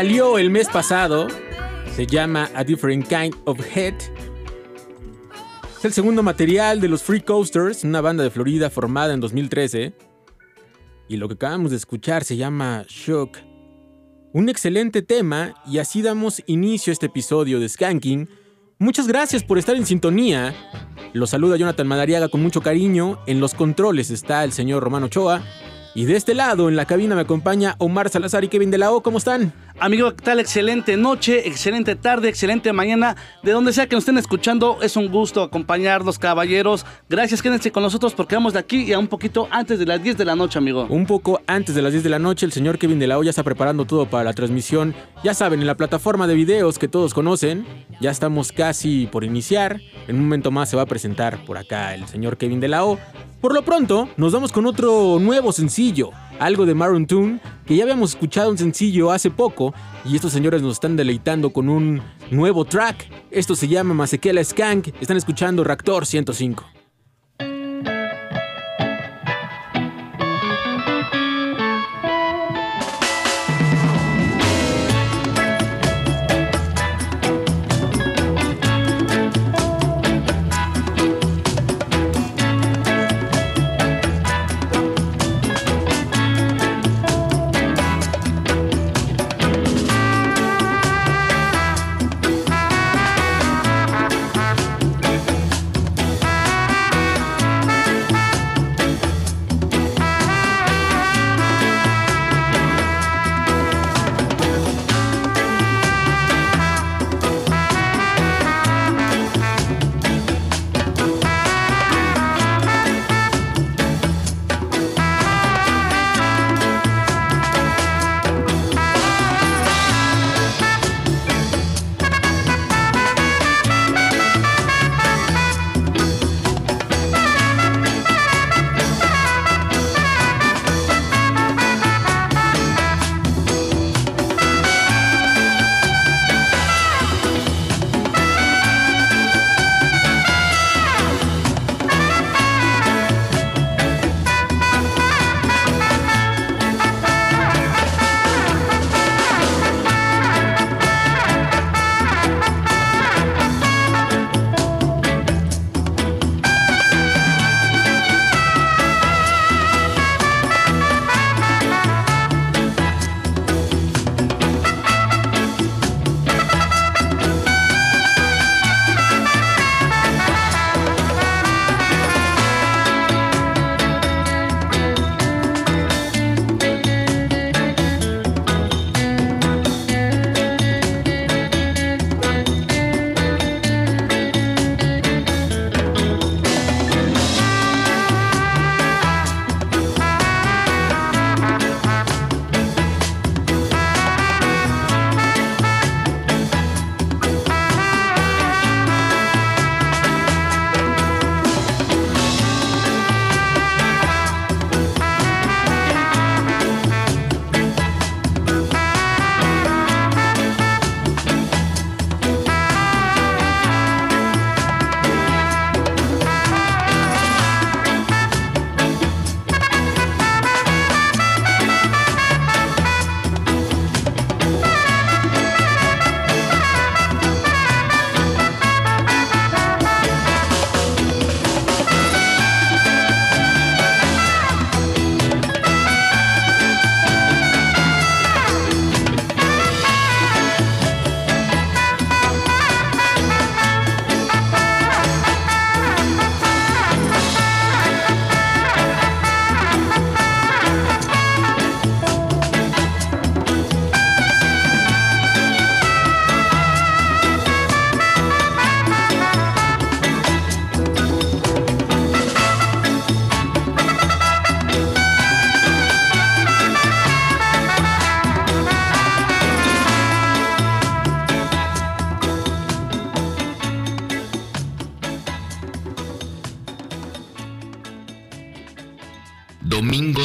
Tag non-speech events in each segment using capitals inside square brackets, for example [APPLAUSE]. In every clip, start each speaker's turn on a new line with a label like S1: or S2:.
S1: Salió el mes pasado. Se llama A Different Kind of Head. Es el segundo material de los Free Coasters, una banda de Florida formada en 2013. Y lo que acabamos de escuchar se llama Shook. Un excelente tema y así damos inicio a este episodio de Skanking. Muchas gracias por estar en sintonía. Los saluda Jonathan Madariaga con mucho cariño. En los controles está el señor Romano Ochoa. Y de este lado, en la cabina, me acompaña Omar Salazar y Kevin de la O. ¿Cómo están?
S2: Amigo, ¿qué tal? Excelente noche, excelente tarde, excelente mañana. De donde sea que nos estén escuchando, es un gusto acompañarlos, caballeros. Gracias, quédense con nosotros porque vamos de aquí y a un poquito antes de las 10 de la noche, amigo.
S1: Un poco antes de las 10 de la noche, el señor Kevin de la O ya está preparando todo para la transmisión. Ya saben, en la plataforma de videos que todos conocen, ya estamos casi por iniciar. En un momento más se va a presentar por acá el señor Kevin de la O. Por lo pronto, nos vamos con otro nuevo sencillo, algo de Maroon Tune, que ya habíamos escuchado un sencillo hace poco, y estos señores nos están deleitando con un nuevo track. Esto se llama Masekela Skank, están escuchando Reactor 105.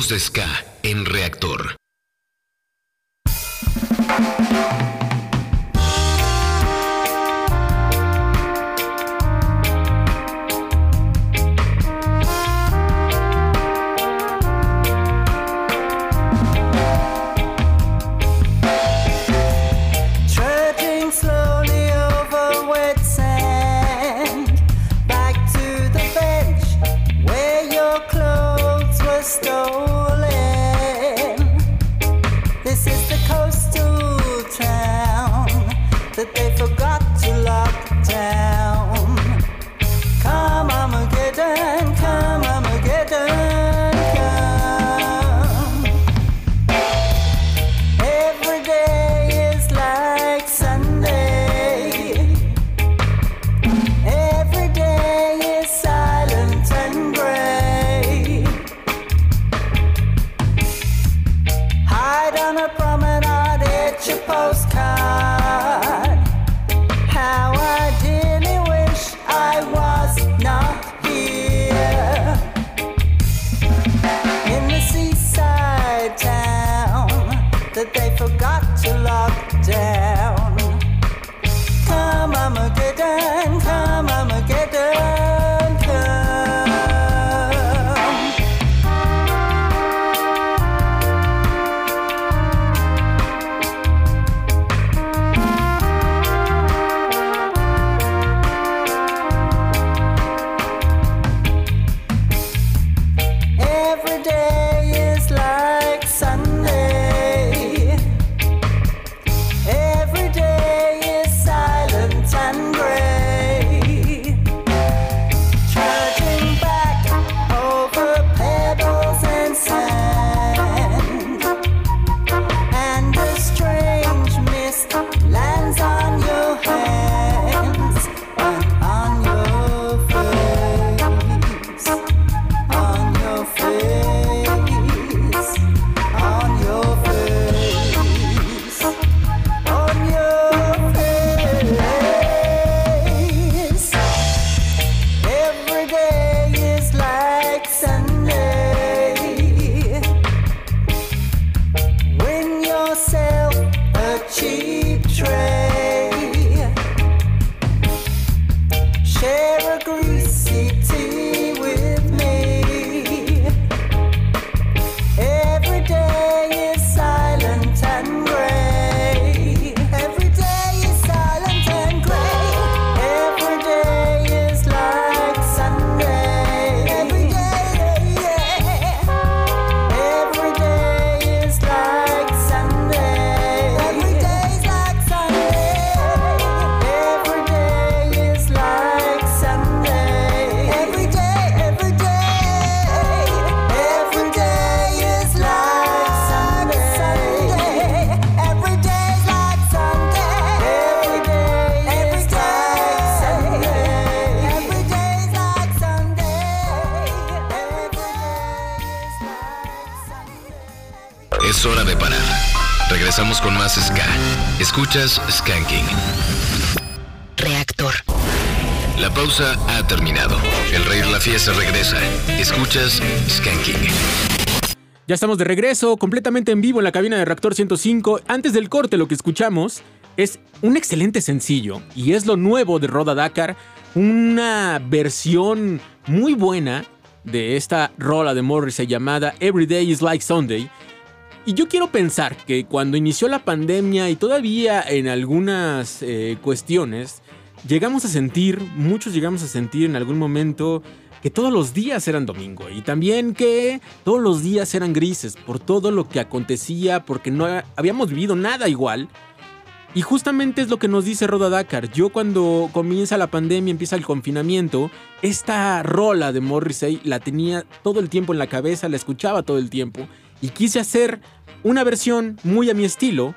S3: De Ska Escuchas Skanking.
S4: Reactor.
S3: La pausa ha terminado. El rey de la fiesta regresa. Escuchas Skanking.
S1: Ya estamos de regreso, completamente en vivo en la cabina de Reactor 105. Antes del corte, lo que escuchamos es un excelente sencillo y es lo nuevo de Roda Dakar, una versión muy buena de esta rola de Morrissey llamada Every Day is Like Sunday. Y yo quiero pensar que cuando inició la pandemia y todavía en algunas eh, cuestiones, llegamos a sentir, muchos llegamos a sentir en algún momento que todos los días eran domingo y también que todos los días eran grises por todo lo que acontecía, porque no habíamos vivido nada igual. Y justamente es lo que nos dice Roda Dakar. Yo cuando comienza la pandemia, empieza el confinamiento, esta rola de Morrissey la tenía todo el tiempo en la cabeza, la escuchaba todo el tiempo y quise hacer una versión muy a mi estilo.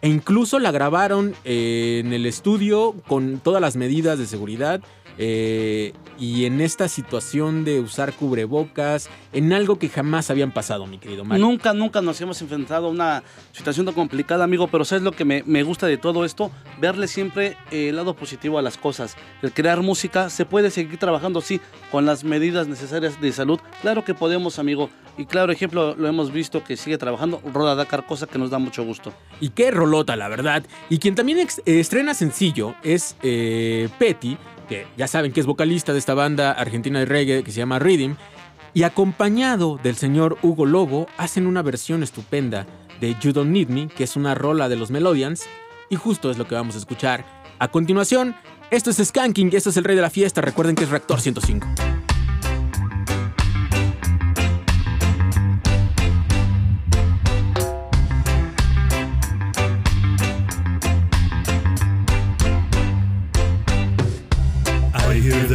S1: E incluso la grabaron en el estudio con todas las medidas de seguridad eh, y en esta situación de usar cubrebocas, en algo que jamás habían pasado, mi querido Mario.
S2: Nunca, nunca nos hemos enfrentado a una situación tan complicada, amigo, pero ¿sabes lo que me, me gusta de todo esto? Verle siempre eh, el lado positivo a las cosas. El crear música, se puede seguir trabajando, sí, con las medidas necesarias de salud. Claro que podemos, amigo. Y claro, ejemplo, lo hemos visto que sigue trabajando Roda Dakar, cosa que nos da mucho gusto.
S1: Y qué rolota, la verdad. Y quien también eh, estrena sencillo es eh, Petty, que ya saben que es vocalista de esta banda argentina de reggae que se llama Rhythm. Y acompañado del señor Hugo Lobo, hacen una versión estupenda de You Don't Need Me, que es una rola de los Melodians. Y justo es lo que vamos a escuchar. A continuación, esto es Skanking, esto es el rey de la fiesta. Recuerden que es Reactor 105.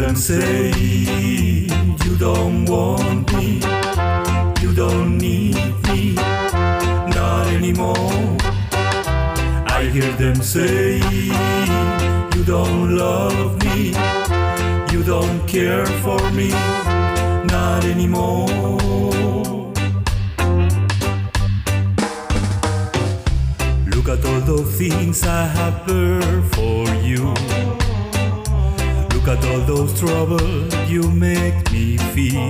S5: Them say, You don't want me, you don't need me, not anymore. I hear them say, You don't love me, you don't care for me, not anymore. Look at all the things I have for you. Look at all those troubles you make me feel.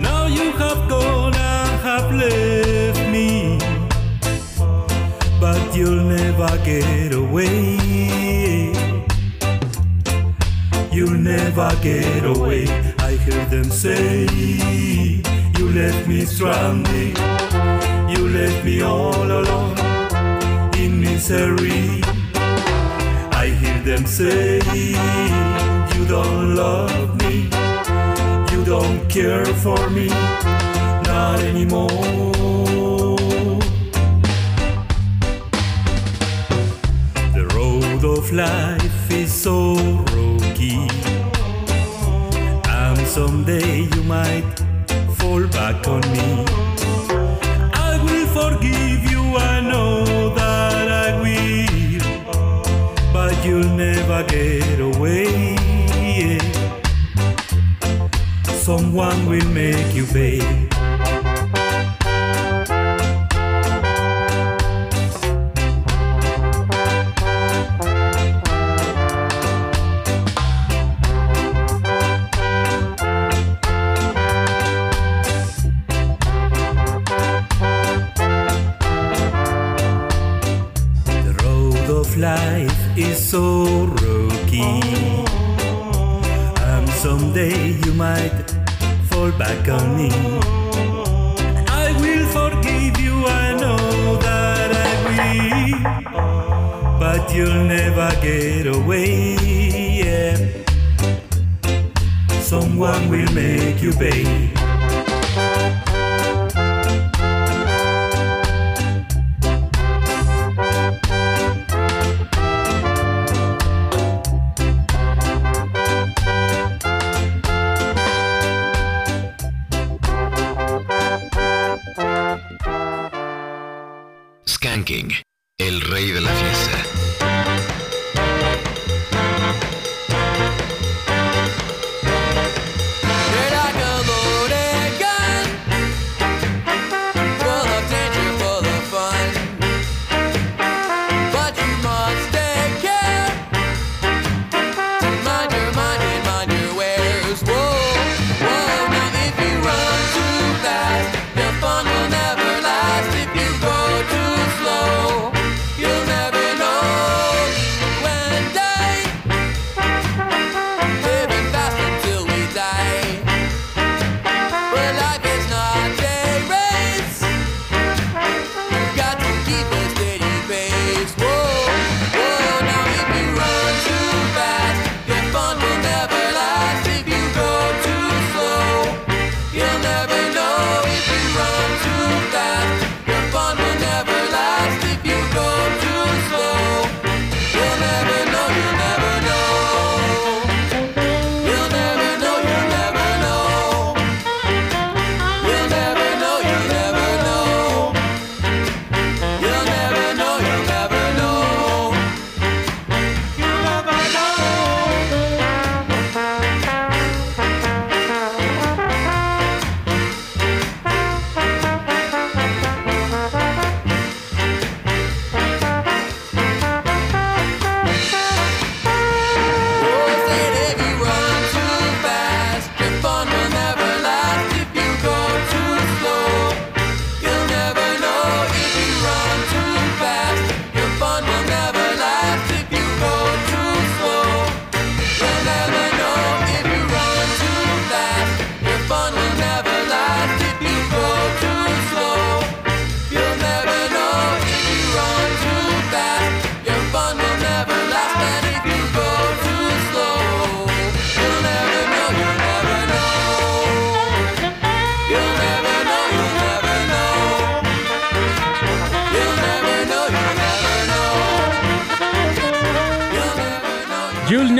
S5: Now you have gone and have left me, but you'll never get away. You'll never get away. I hear them say, You left me stranded, you left me all alone in misery. Them say, You don't love me, you don't care for me, not anymore. The road of life is so rocky, and someday you might fall back on me. I will forgive you, I know get away. Someone will make you pay.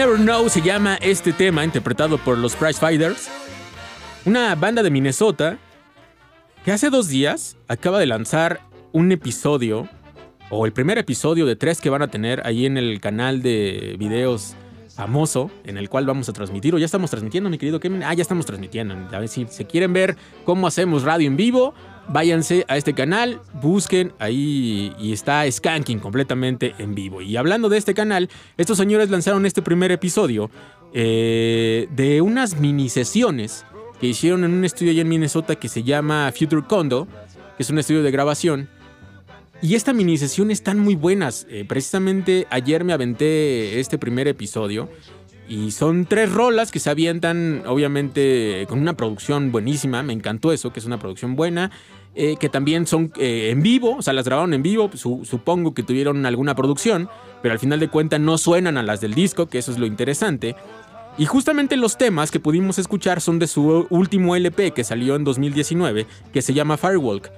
S5: Never
S6: Know
S1: se llama este tema, interpretado por los Prize Fighters. Una banda de Minnesota que hace dos días acaba de lanzar un episodio, o el primer episodio de tres que van a tener ahí en el canal de videos famoso, en el cual vamos a transmitir, o ya estamos transmitiendo, mi querido Kevin. Ah, ya estamos transmitiendo. A ver si se quieren ver cómo hacemos radio en vivo, váyanse a este canal, busquen ahí y está Skanking completamente en vivo. Y hablando de este canal, estos señores lanzaron este primer episodio eh, de unas mini sesiones que hicieron en un estudio allá en Minnesota que se llama Future Condo, que es un estudio de grabación. Y esta mini están muy buenas. Eh, precisamente ayer me aventé este primer episodio. Y son tres rolas que se avientan, obviamente, con una producción buenísima. Me encantó eso, que es una producción buena. eh, que también son eh, en vivo, o sea, las grabaron en vivo. su- supongo que tuvieron alguna producción, pero al final de cuentas no suenan a las del disco, que eso es lo interesante. Y justamente los temas que pudimos escuchar son de su último LP que salió en 2019, que se llama Firewalk.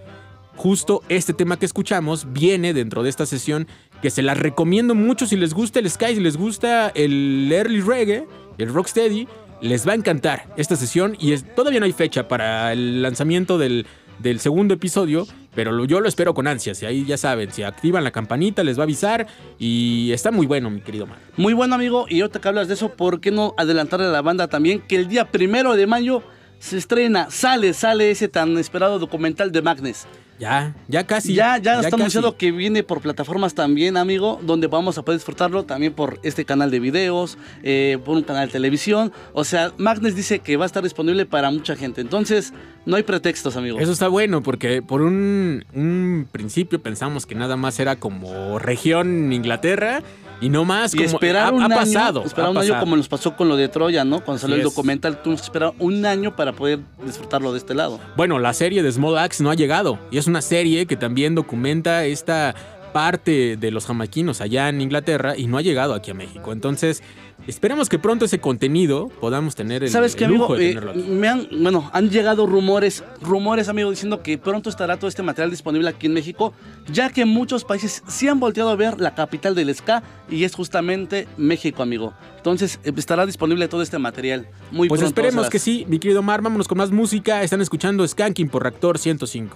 S1: Justo este tema que escuchamos viene dentro de esta sesión que se las recomiendo mucho si les gusta el Sky, si les gusta el early reggae, el rocksteady, les va a encantar esta sesión y es- todavía no hay fecha para el lanzamiento del, del segundo episodio, pero lo- yo lo espero con ansias y ahí ya saben, si activan la campanita les va a avisar y está muy bueno mi querido man.
S2: Muy bueno, amigo. Y ahorita que hablas de eso, ¿por qué no adelantarle a la banda también que el día primero de mayo se estrena, sale, sale ese tan esperado documental de Magnes?
S1: Ya, ya casi.
S2: ya, ya, está
S1: casi.
S2: anunciado que viene por plataformas también, amigo, donde vamos a poder disfrutarlo también por este canal de videos, eh, por un canal de televisión. O sea, Magnes dice que va a estar disponible para mucha gente. Entonces, no hay pretextos, amigo.
S1: Eso está bueno porque por un, un principio pensamos que nada más era como región Inglaterra y no más
S2: y
S1: como
S2: esperar
S1: ha,
S2: un
S1: ha
S2: año,
S1: pasado.
S2: esperar
S1: ha
S2: un año como nos pasó con lo de Troya, ¿no? Cuando salió
S1: Así
S2: el
S1: es.
S2: documental, tuvimos que esperar un año para poder disfrutarlo de este lado.
S1: Bueno, la serie de Small Axe no ha llegado y es una serie que también documenta esta parte de los jamaiquinos allá en Inglaterra y no ha llegado aquí a México. Entonces, esperemos que pronto ese contenido podamos tener el,
S2: ¿Sabes
S1: el
S2: qué,
S1: lujo
S2: amigo?
S1: de
S2: Eh,
S1: tenerlo aquí.
S2: me han, bueno, han llegado rumores, rumores, amigo, diciendo que pronto estará todo este material disponible aquí en México, ya que muchos países sí han volteado a ver la capital del ska y es justamente México, amigo. Entonces, eh, estará disponible todo este material. Muy
S1: Pues
S2: pronto.
S1: esperemos
S2: Salas.
S1: que sí, mi querido Mar, vámonos con más música. Están escuchando Skanking por Reactor 105.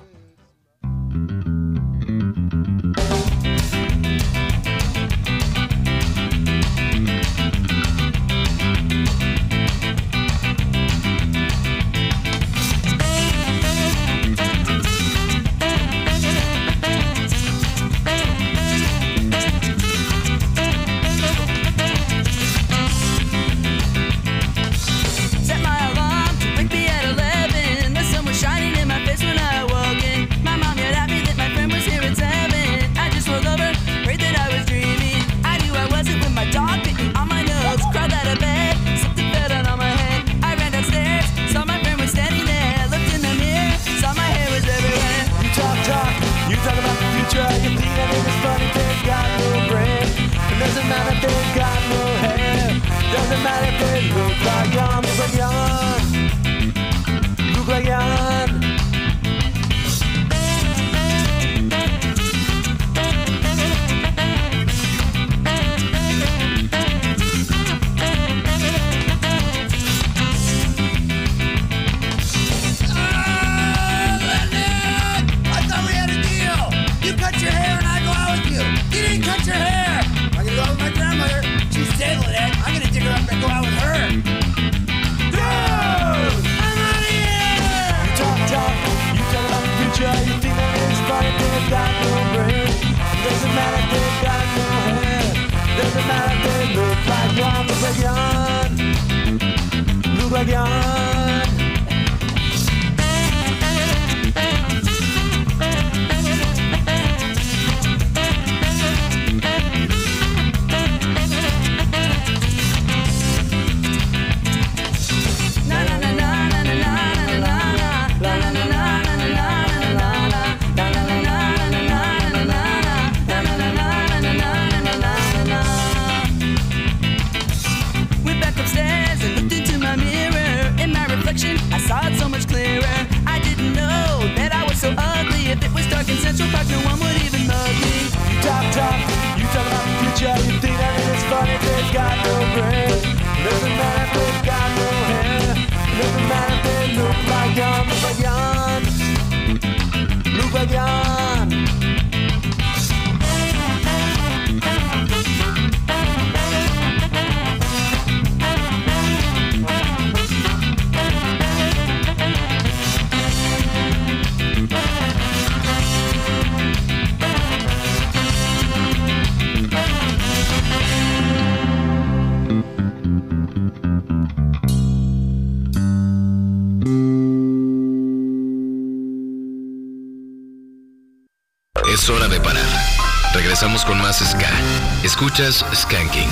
S7: Escuchas Skanking.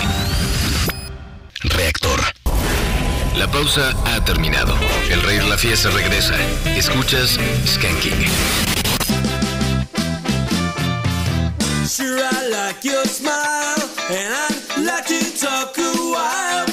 S7: Reactor. La pausa ha terminado. El rey de la fiesta regresa. Escuchas Skanking.
S8: Sure, I like your smile, and like talk a while.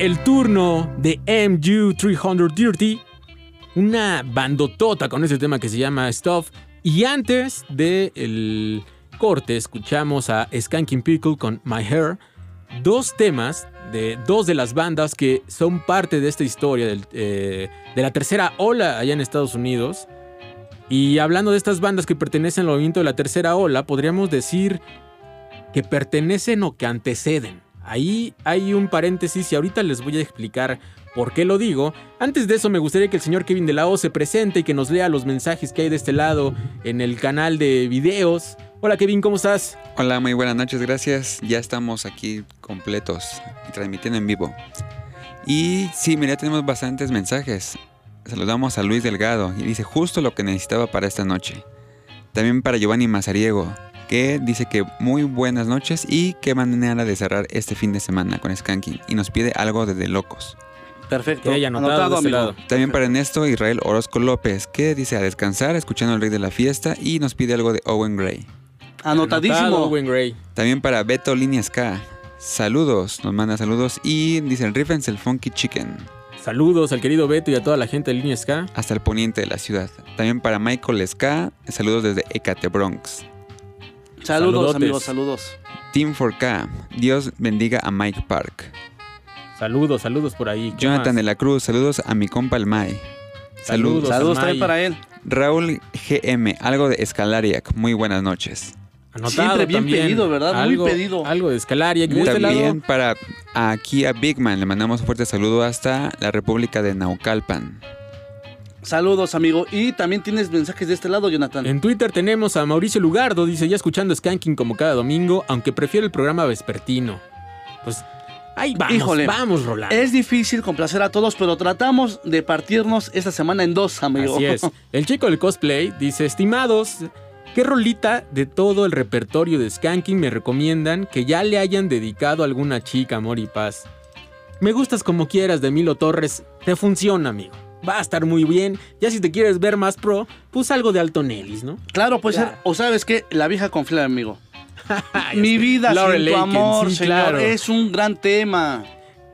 S1: El turno de MU 330, una bandotota con ese tema que se llama Stuff. Y antes del corte escuchamos a Skanking Pickle con My Hair, dos temas de dos de las bandas que son parte de esta historia eh, de la tercera ola allá en Estados Unidos. Y hablando de estas bandas que pertenecen al movimiento de la tercera ola, podríamos decir que pertenecen o que anteceden. Ahí hay un paréntesis y ahorita les voy a explicar por qué lo digo. Antes de eso me gustaría que el señor Kevin de la O se presente y que nos lea los mensajes que hay de este lado en el canal de videos. Hola Kevin, ¿cómo estás?
S9: Hola, muy buenas noches, gracias. Ya estamos aquí completos y transmitiendo en vivo. Y sí, mira, tenemos bastantes mensajes. Saludamos a Luis Delgado y dice justo lo que necesitaba para esta noche. También para Giovanni Mazariego, que dice que muy buenas noches y qué manera de cerrar este fin de semana con Skanking. Y nos pide algo de De Locos.
S2: Perfecto.
S1: Haya anotado de este lado.
S9: También para Ernesto Israel Orozco López, que dice a descansar escuchando el rey de la fiesta y nos pide algo de Owen Gray.
S2: Anotadísimo.
S1: Anotado, Owen Gray.
S9: También para Beto Líneas K. Saludos, nos manda saludos y dice rifense el Funky Chicken
S1: Saludos al querido Beto y a toda la gente de Línea Ska.
S9: hasta el poniente de la ciudad. También para Michael Ska, saludos desde Ecate Bronx.
S2: Saludos,
S1: Saludotes.
S2: amigos, saludos.
S9: Team 4K, Dios bendiga a Mike Park.
S1: Saludos, saludos por ahí. ¿Qué
S9: Jonathan
S1: más?
S9: de la Cruz, saludos a mi compa el Mai. Saludos.
S1: Saludos.
S2: También para él.
S9: Raúl GM, algo de Escalariac, muy buenas noches.
S1: Anotado
S2: Siempre bien
S1: también.
S2: pedido, ¿verdad? Muy
S1: Algo-
S2: pedido.
S1: Algo de Escalaria. Este lado,
S9: También para aquí a Big Man le mandamos un fuerte saludo hasta la República de Naucalpan.
S2: Saludos, amigo. Y también tienes mensajes de este lado, Jonathan.
S1: En Twitter tenemos a Mauricio Lugardo, dice ya escuchando Skanking como cada domingo, aunque prefiero el programa vespertino. Pues ahí vamos,
S2: Híjole.
S1: vamos, Rolando.
S2: Es difícil complacer a todos, pero tratamos de partirnos esta semana en dos, amigo.
S1: Así es. [LAUGHS] El chico del cosplay dice, estimados, ¿qué rolita de todo el repertorio de Skanking me recomiendan que ya le hayan dedicado a alguna chica, amor y paz? Me gustas como quieras de Milo Torres, te funciona, amigo. Va a estar muy bien. Ya si te quieres ver más pro, pues algo de Alton Ellis, ¿no?
S2: Claro, puede
S1: Claro.
S2: ser. O sabes qué, la vieja confiada, amigo. [LAUGHS] Mi
S1: que
S2: vida sin tu amor,
S1: sí,
S2: señor.
S1: claro.
S2: Es un gran tema.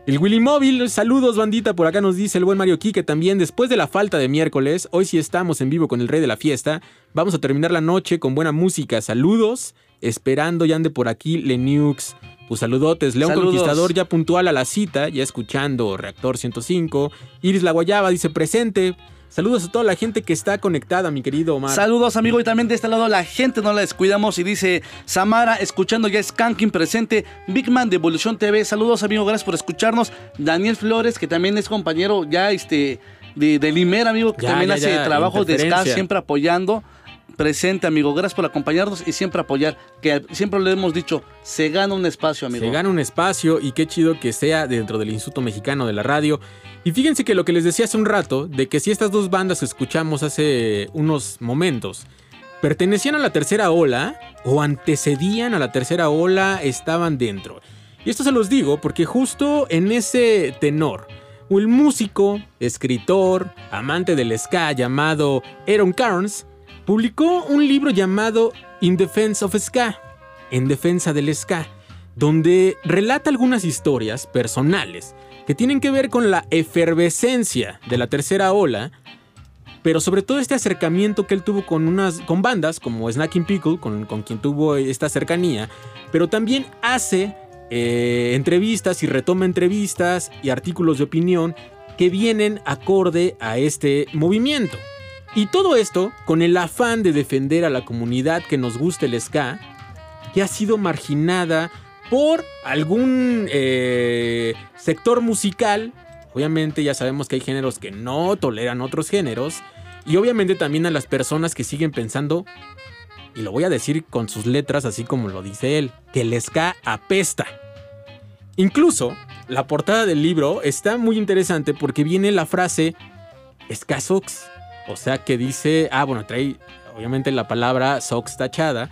S1: El Willy Móvil, saludos bandita, por acá nos dice el buen Mario Kike también, después de la falta de miércoles, hoy sí estamos en vivo con el rey de la fiesta, vamos a terminar la noche con buena música, saludos, esperando ya ande por aquí Lenux, pues saludotes, León
S2: Saludos.
S1: Conquistador ya puntual a la cita, ya escuchando Reactor 105, Iris La Guayaba dice presente, saludos a toda la gente que está conectada, mi querido Omar.
S2: Saludos, amigo. Y también de este lado, la gente no la descuidamos. Y dice Samara, escuchando ya Skanking presente. Big Man de Evolución TV. Saludos, amigo. Gracias por escucharnos. Daniel Flores, que también es compañero ya este de, de Limer, amigo, que
S1: Ya,
S2: también
S1: ya,
S2: hace
S1: ya,
S2: trabajos de ska, siempre apoyando. Presente, amigo. Gracias por acompañarnos y siempre apoyar. Que siempre le hemos dicho, se gana un espacio, amigo.
S1: Se gana un espacio y qué chido que sea dentro del Instituto Mexicano de la Radio. Y fíjense que lo que les decía hace un rato, de que si estas dos bandas que escuchamos hace unos momentos pertenecían a la tercera ola o antecedían a la tercera ola, estaban dentro. Y esto se los digo porque justo en ese tenor, un músico, escritor, amante del ska llamado Aaron Carnes, publicó un libro llamado In Defense of Ska, en defensa del ska, donde relata algunas historias personales que tienen que ver con la efervescencia de la tercera ola, pero sobre todo este acercamiento que él tuvo con unas con bandas como Snacking Pickle, con, con quien tuvo esta cercanía, pero también hace eh, entrevistas y retoma entrevistas y artículos de opinión que vienen acorde a este movimiento. Y todo esto con el afán de defender a la comunidad que nos gusta el ska, que ha sido marginada por algún eh, sector musical. Obviamente ya sabemos que hay géneros que no toleran otros géneros. Y obviamente también a las personas que siguen pensando, y lo voy a decir con sus letras así como lo dice él, que el ska apesta. Incluso la portada del libro está muy interesante porque viene la frase ska sucks. O sea que dice, ah bueno, trae obviamente la palabra socks tachada.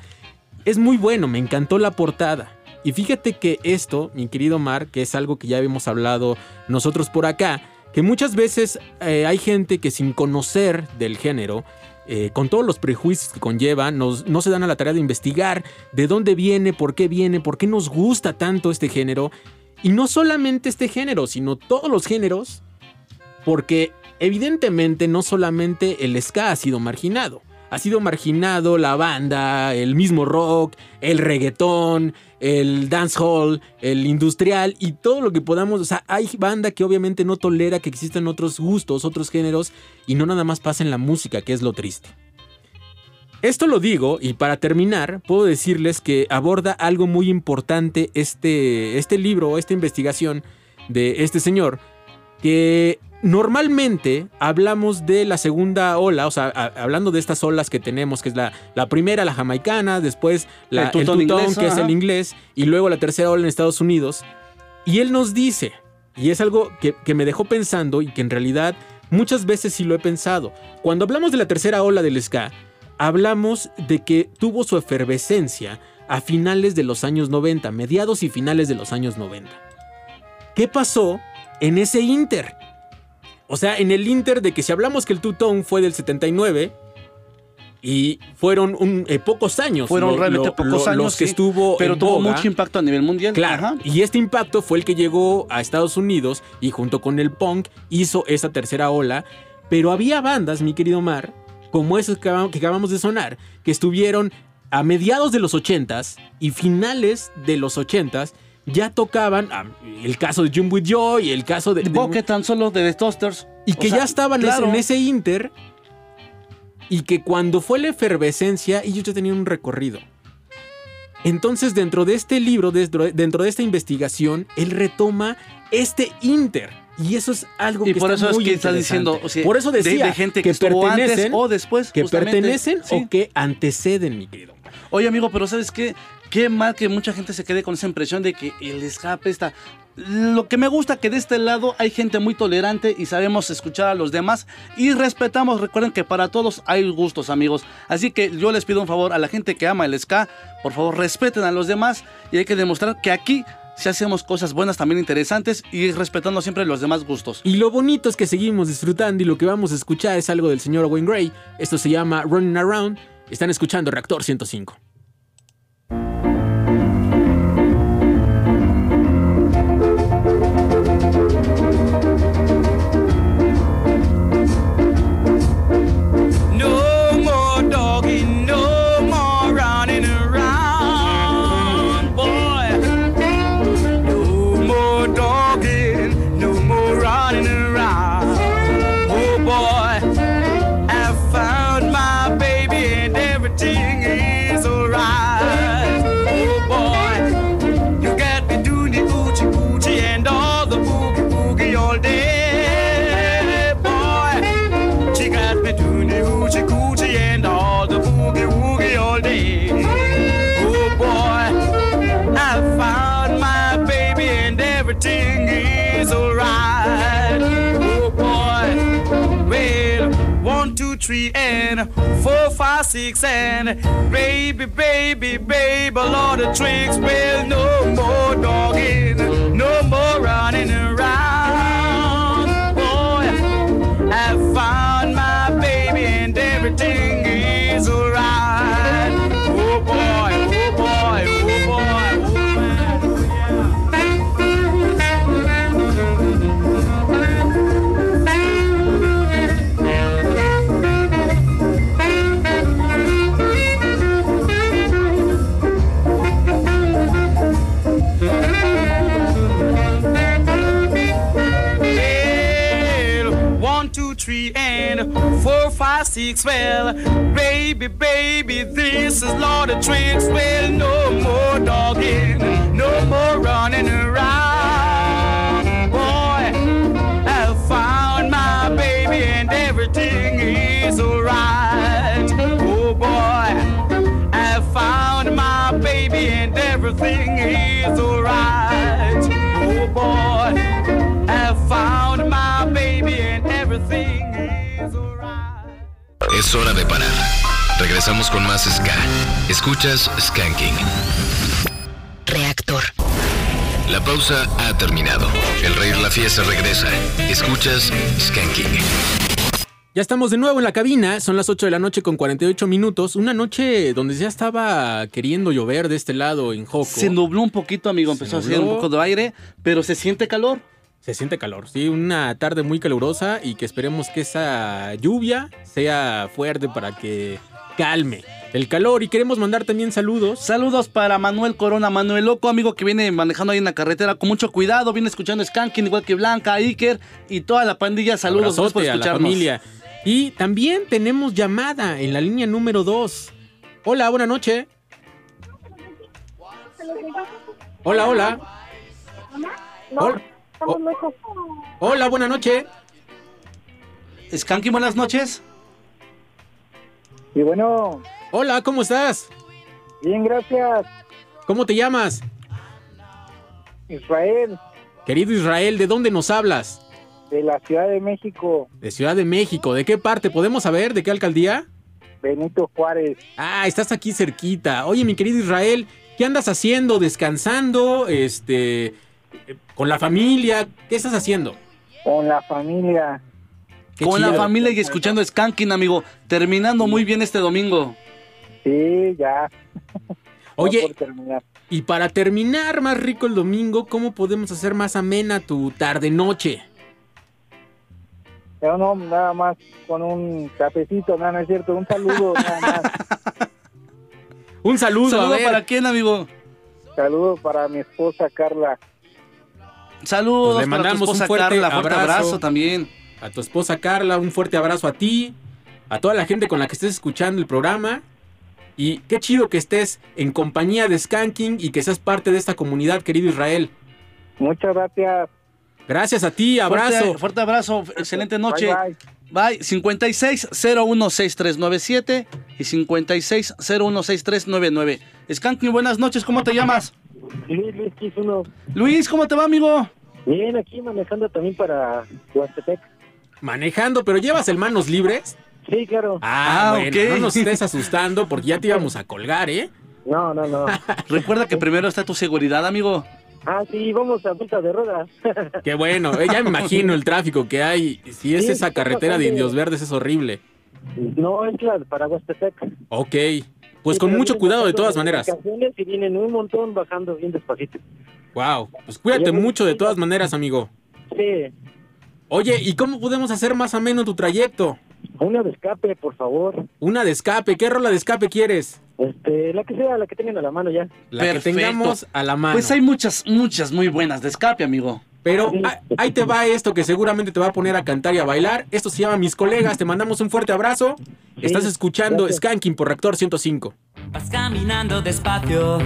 S1: Es muy bueno, me encantó la portada. Y fíjate que esto, mi querido Mar, que es algo que ya habíamos hablado nosotros por acá, que muchas veces eh, hay gente que sin conocer del género, eh, con todos los prejuicios que conlleva, nos- no se dan a la tarea de investigar de dónde viene, por qué viene, por qué nos gusta tanto este género. Y no solamente este género, sino todos los géneros, porque evidentemente no solamente el ska ha sido marginado. Ha sido marginado la banda, el mismo rock, el reggaetón, el dancehall, el industrial y todo lo que podamos. O sea, hay banda que obviamente no tolera que existan otros gustos, otros géneros y no nada más pasa en la música, que es lo triste. Esto lo digo y para terminar puedo decirles que aborda algo muy importante este, este libro, esta investigación de este señor, que normalmente hablamos de la segunda ola, o sea, a- hablando de estas olas que tenemos, que es la, la primera, la jamaicana, después la,
S2: El
S1: el
S2: tutón inglés,
S1: que es el inglés, y luego la tercera ola en Estados Unidos. Y él nos dice, y es algo que, que me dejó pensando y que en realidad muchas veces sí lo he pensado, cuando hablamos de la tercera ola del ska, hablamos de que tuvo su efervescencia a finales de los años 90, mediados y finales de los años 90. ¿Qué pasó en ese inter? O sea, en el inter de que si hablamos que el Two-Tone fue del 79 y fueron un- eh, pocos años.
S2: Fueron
S1: lo-
S2: realmente
S1: lo-
S2: pocos
S1: lo-
S2: años.
S1: Los que
S2: sí,
S1: estuvo
S2: Pero
S1: en
S2: tuvo
S1: boga.
S2: mucho impacto a nivel mundial.
S1: Claro.
S2: Ajá.
S1: Y este impacto fue el que llegó a Estados Unidos y junto con el punk hizo esa tercera ola. Pero había bandas, mi querido Mar, como acabamos, que acabamos de sonar, que estuvieron a mediados de los 80s y finales de los 80s. Ya tocaban ah, el caso de Jim With Joy, el caso de. de-
S2: Boque tan solo de The Toasters.
S1: y
S2: O
S1: que
S2: sea,
S1: ya estaban en ese-
S2: claro.
S1: en ese inter. Y que cuando fue la efervescencia, ellos ya tenían un recorrido. Entonces, dentro de este libro, dentro, dentro de esta investigación, él retoma este Inter. Y eso es algo
S2: Y
S1: que
S2: por
S1: está
S2: eso es que está diciendo, o sea,
S1: por eso
S2: de-
S1: decía
S2: de gente que
S1: que,
S2: antes
S1: pertenecen
S2: o después,
S1: que
S2: justamente.
S1: pertenecen
S2: Sí.
S1: o que anteceden, mi querido.
S2: Oye, amigo, pero ¿sabes qué? Qué mal que mucha gente se quede con esa impresión de que el escape está... Lo que me gusta que de este lado hay gente muy tolerante y sabemos escuchar a los demás y respetamos. Recuerden que para todos hay gustos, amigos. Así que yo les pido un favor a la gente que ama el ska, por favor respeten a los demás y hay que demostrar que aquí si hacemos cosas buenas también interesantes y respetando siempre los demás gustos.
S1: Y lo bonito es que seguimos disfrutando y lo que vamos a escuchar es algo del señor Wayne Gray. Esto se llama Running Around. Están escuchando Reactor 105.
S10: Four, five, six, and baby, baby, baby, lot of tricks. Well, no more dogging, no more running around. Well, baby, baby, this is Lord of Tricks. Well, no more dogging, no more running around. Boy, I found my baby and everything is alright. Oh boy, I found my baby and everything is alright. Oh boy,
S4: Es hora de parar. Regresamos con más Ska. Escuchas Skanking.
S11: Reactor.
S4: La pausa ha terminado. El rey de la fiesta regresa. Escuchas Skanking.
S1: Ya estamos de nuevo en la cabina, son las 8 de la noche con 48 minutos, una noche donde ya estaba queriendo llover de este lado en Joco.
S2: Se nubló un poquito, amigo, empezó a hacer un poco de aire, pero se siente calor.
S1: Se siente calor, sí, una tarde muy calurosa y que esperemos que esa lluvia sea fuerte para que calme el calor y queremos mandar también saludos.
S2: Saludos para Manuel Corona, Manuel Loco, amigo que viene manejando ahí en la carretera con mucho cuidado, viene escuchando Skanking, igual que Blanca, Iker y toda la pandilla. Saludos por
S1: Abrazote a la
S2: escucharnos.
S1: familia. Y también tenemos llamada en la línea número 2. Hola, buena noche. Hola, hola. Hola,
S12: Estamos lejos.
S1: hola, buena noche.
S2: Skanking, buenas noches.
S12: Y bueno,
S1: Hola, ¿cómo estás?
S12: bien, gracias,
S1: ¿Cómo te llamas?
S12: Israel,
S1: Querido Israel, ¿de dónde nos hablas?
S12: de la Ciudad de México,
S1: De Ciudad de México. ¿De qué parte? ¿Podemos saber de qué alcaldía?
S12: Benito Juárez.
S1: Ah, estás aquí cerquita. Oye, mi querido Israel, ¿qué andas haciendo? ¿Descansando? Este. ¿Con la familia? ¿Qué estás haciendo?
S12: Con la familia.
S1: Qué
S2: con la familia y escuchando Skanking, amigo. Terminando muy bien este domingo.
S12: Sí, ya. [LAUGHS]
S1: Oye, y para terminar más rico el domingo, ¿cómo podemos hacer más amena tu tarde-noche?
S12: Pero no, nada más con un cafecito, no, no es cierto, un saludo, [LAUGHS] nada más.
S1: Un saludo,
S2: Saludo
S1: ver.
S2: para quién, amigo.
S12: Saludo para mi esposa Carla.
S2: Saludos
S1: Pues le
S2: para tu
S1: mandamos un fuerte
S2: Carla, fuerte
S1: abrazo.
S2: abrazo también.
S1: A tu esposa Carla, un fuerte abrazo a ti, a toda la gente con la que estés escuchando el programa. Y qué chido que estés en compañía de Skanking y que seas parte de esta comunidad, querido Israel.
S13: Muchas gracias.
S1: Gracias a ti, abrazo.
S2: Fuerte, fuerte abrazo, excelente noche.
S13: Bye,
S2: Bye. 56016397 y 56016399. Skanking, buenas noches, ¿cómo te llamas?
S13: Luis, Luis uno.
S2: Luis, ¿cómo te va, amigo?
S13: Bien, aquí manejando también para Huastepec.
S1: Manejando, pero llevas el manos libres.
S13: Sí, claro.
S1: Ah,
S2: Ah,
S1: bueno,
S2: ok.
S1: no nos estés asustando porque ya te íbamos a colgar, ¿eh?
S13: No, no, no. [LAUGHS]
S2: Recuerda que primero está tu seguridad, amigo.
S13: Ah, sí, vamos a punta de ruedas. [LAUGHS]
S1: Qué bueno, eh, ya me imagino el tráfico que hay. Si es
S13: Sí,
S1: esa
S13: sí,
S1: carretera de. Indios Verdes es horrible.
S13: no, es la para Huastepec.
S1: Ok, pues
S13: Sí,
S1: con mucho cuidado de todas maneras.
S13: Y vienen un montón bajando bien despacito.
S1: Wow, pues cuídate mucho de todas maneras, amigo.
S13: Sí,
S1: Oye, ¿y cómo podemos hacer más ameno tu trayecto?
S13: una de escape, por favor.
S1: Una de escape, ¿qué rola de escape quieres?
S13: Este, la que sea, la que tengan a la mano ya.
S1: La
S2: Perfecto.
S1: que tengamos a la mano.
S2: Pues hay muchas, muchas muy buenas de escape, amigo.
S1: Pero ah, ahí te va esto que seguramente te va a poner a cantar y a bailar. Esto se llama Mis Colegas. Te mandamos un fuerte abrazo. Estás escuchando
S13: gracias.
S1: Skanking por Reactor 105.
S14: Vas caminando despacio,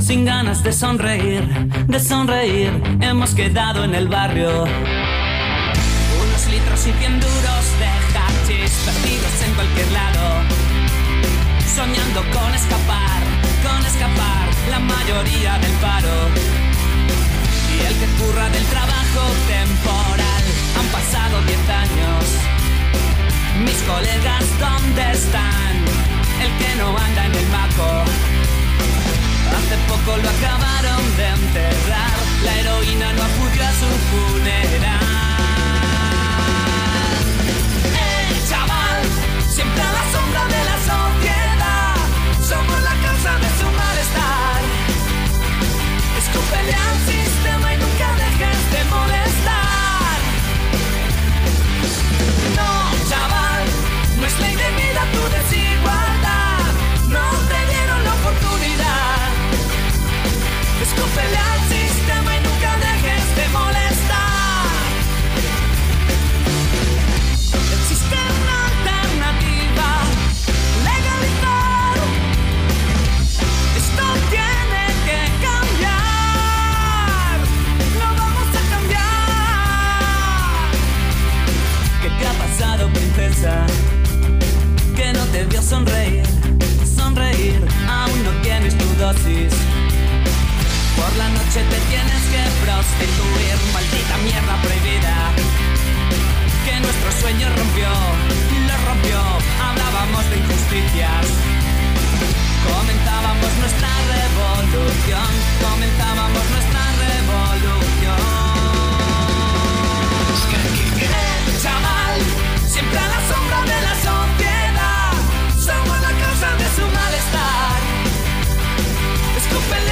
S14: sin ganas de sonreír, de sonreír. Hemos quedado en el barrio. Unos litros y cien duros de hachís perdidos en cualquier lado. Soñando con escapar, con escapar la mayoría del paro. El que curra del trabajo temporal. Han pasado diez años. Mis colegas, ¿dónde están? El que no anda en el maco. Hace poco lo acabaron de enterrar. La heroína no acudió a su funeral. El chaval, siempre te vio sonreír, sonreír. Aún no tienes tu dosis. Por la noche te tienes que prostituir, maldita mierda prohibida. Que nuestro sueño rompió, lo rompió. Hablábamos de injusticias. Comenzábamos nuestra revolución, comenzábamos nuestra Escúpele al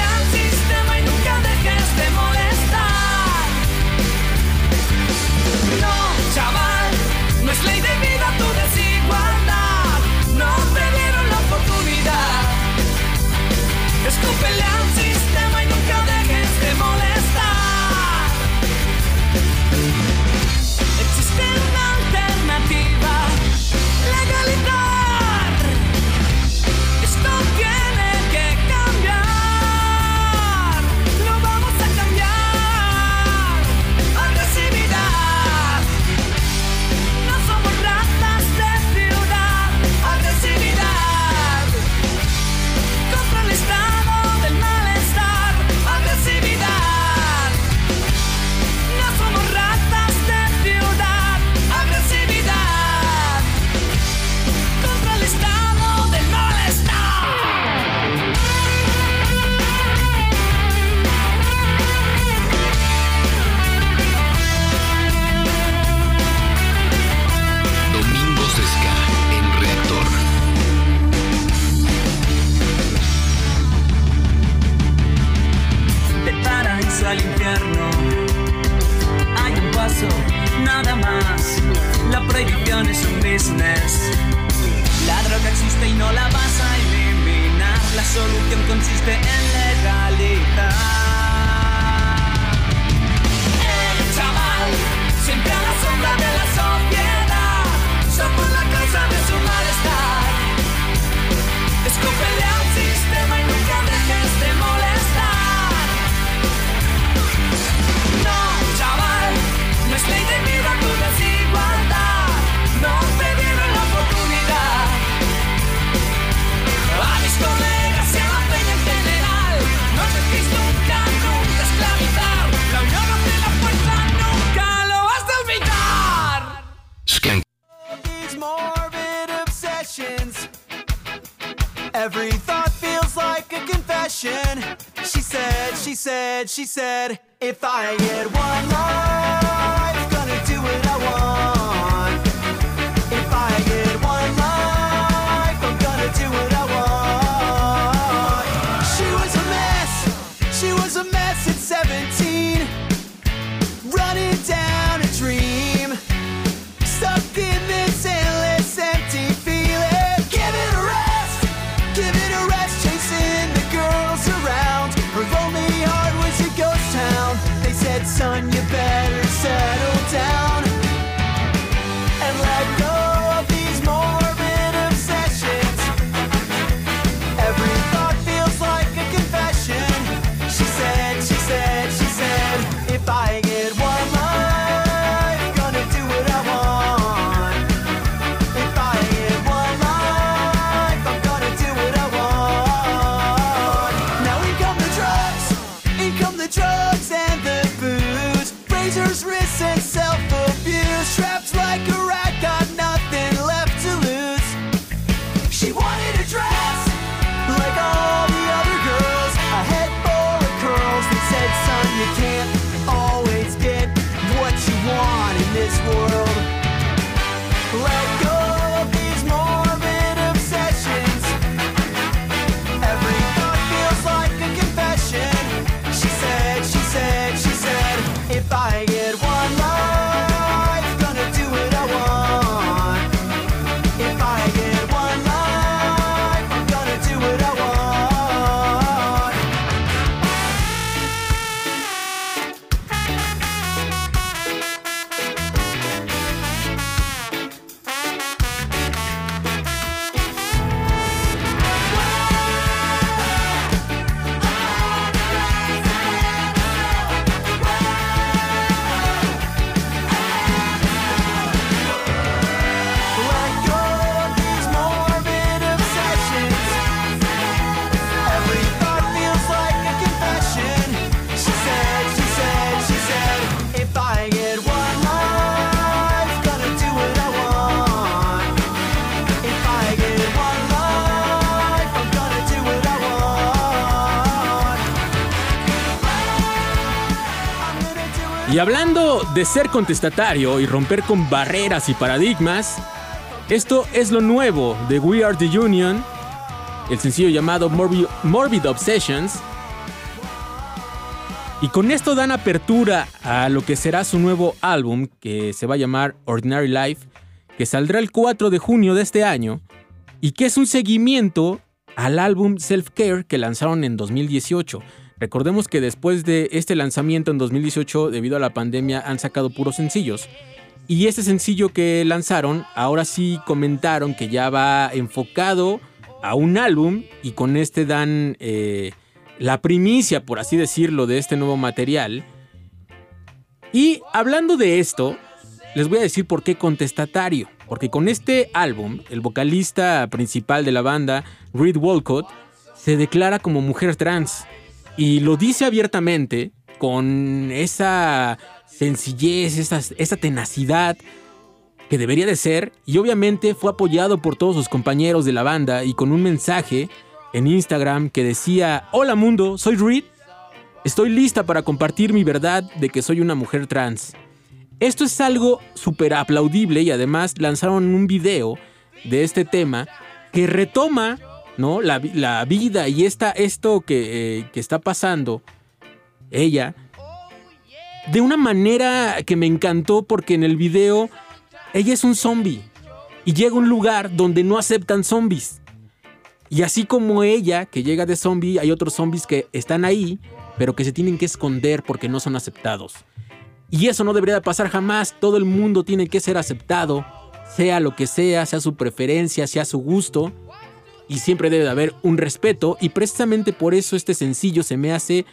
S3: she said,
S1: Y hablando de ser contestatario y romper con barreras y paradigmas, esto es lo nuevo de We Are the Union, el sencillo llamado Morbid, Obsessions. Y con esto dan apertura a lo que será su nuevo álbum, que se va a llamar Ordinary Life, que saldrá el 4 de junio de este año, y que es un seguimiento al álbum Self Care que lanzaron en 2018. Recordemos que después de este lanzamiento en 2018, debido a la pandemia, han sacado puros sencillos. Y este sencillo que lanzaron, ahora sí comentaron que ya va enfocado a un álbum y con este dan eh, la primicia, por así decirlo, de este nuevo material. Y hablando de esto, les voy a decir por qué contestatario. Porque con este álbum, el vocalista principal de la banda, Reed Walcott, se declara como mujer trans. Y lo dice abiertamente con esa sencillez, esa, esa tenacidad que debería de ser. Y obviamente fue apoyado por todos sus compañeros de la banda y con un mensaje en Instagram que decía, hola mundo, soy Reed. Estoy lista para compartir mi verdad de que soy una mujer trans. Esto es algo súper aplaudible y además lanzaron un video de este tema que retoma ¿no? la, la vida y esta, esto que, eh, que está pasando ella de una manera que me encantó porque en el video ella es un zombie y llega a un lugar donde no aceptan zombies. Y así como ella, que llega de zombie, hay otros zombies que están ahí, pero que se tienen que esconder porque no son aceptados. Y eso no debería de pasar jamás. Todo el mundo tiene que ser aceptado, sea lo que sea, sea su preferencia, sea su gusto. Y siempre debe de haber un respeto. Y precisamente por eso este sencillo se me hace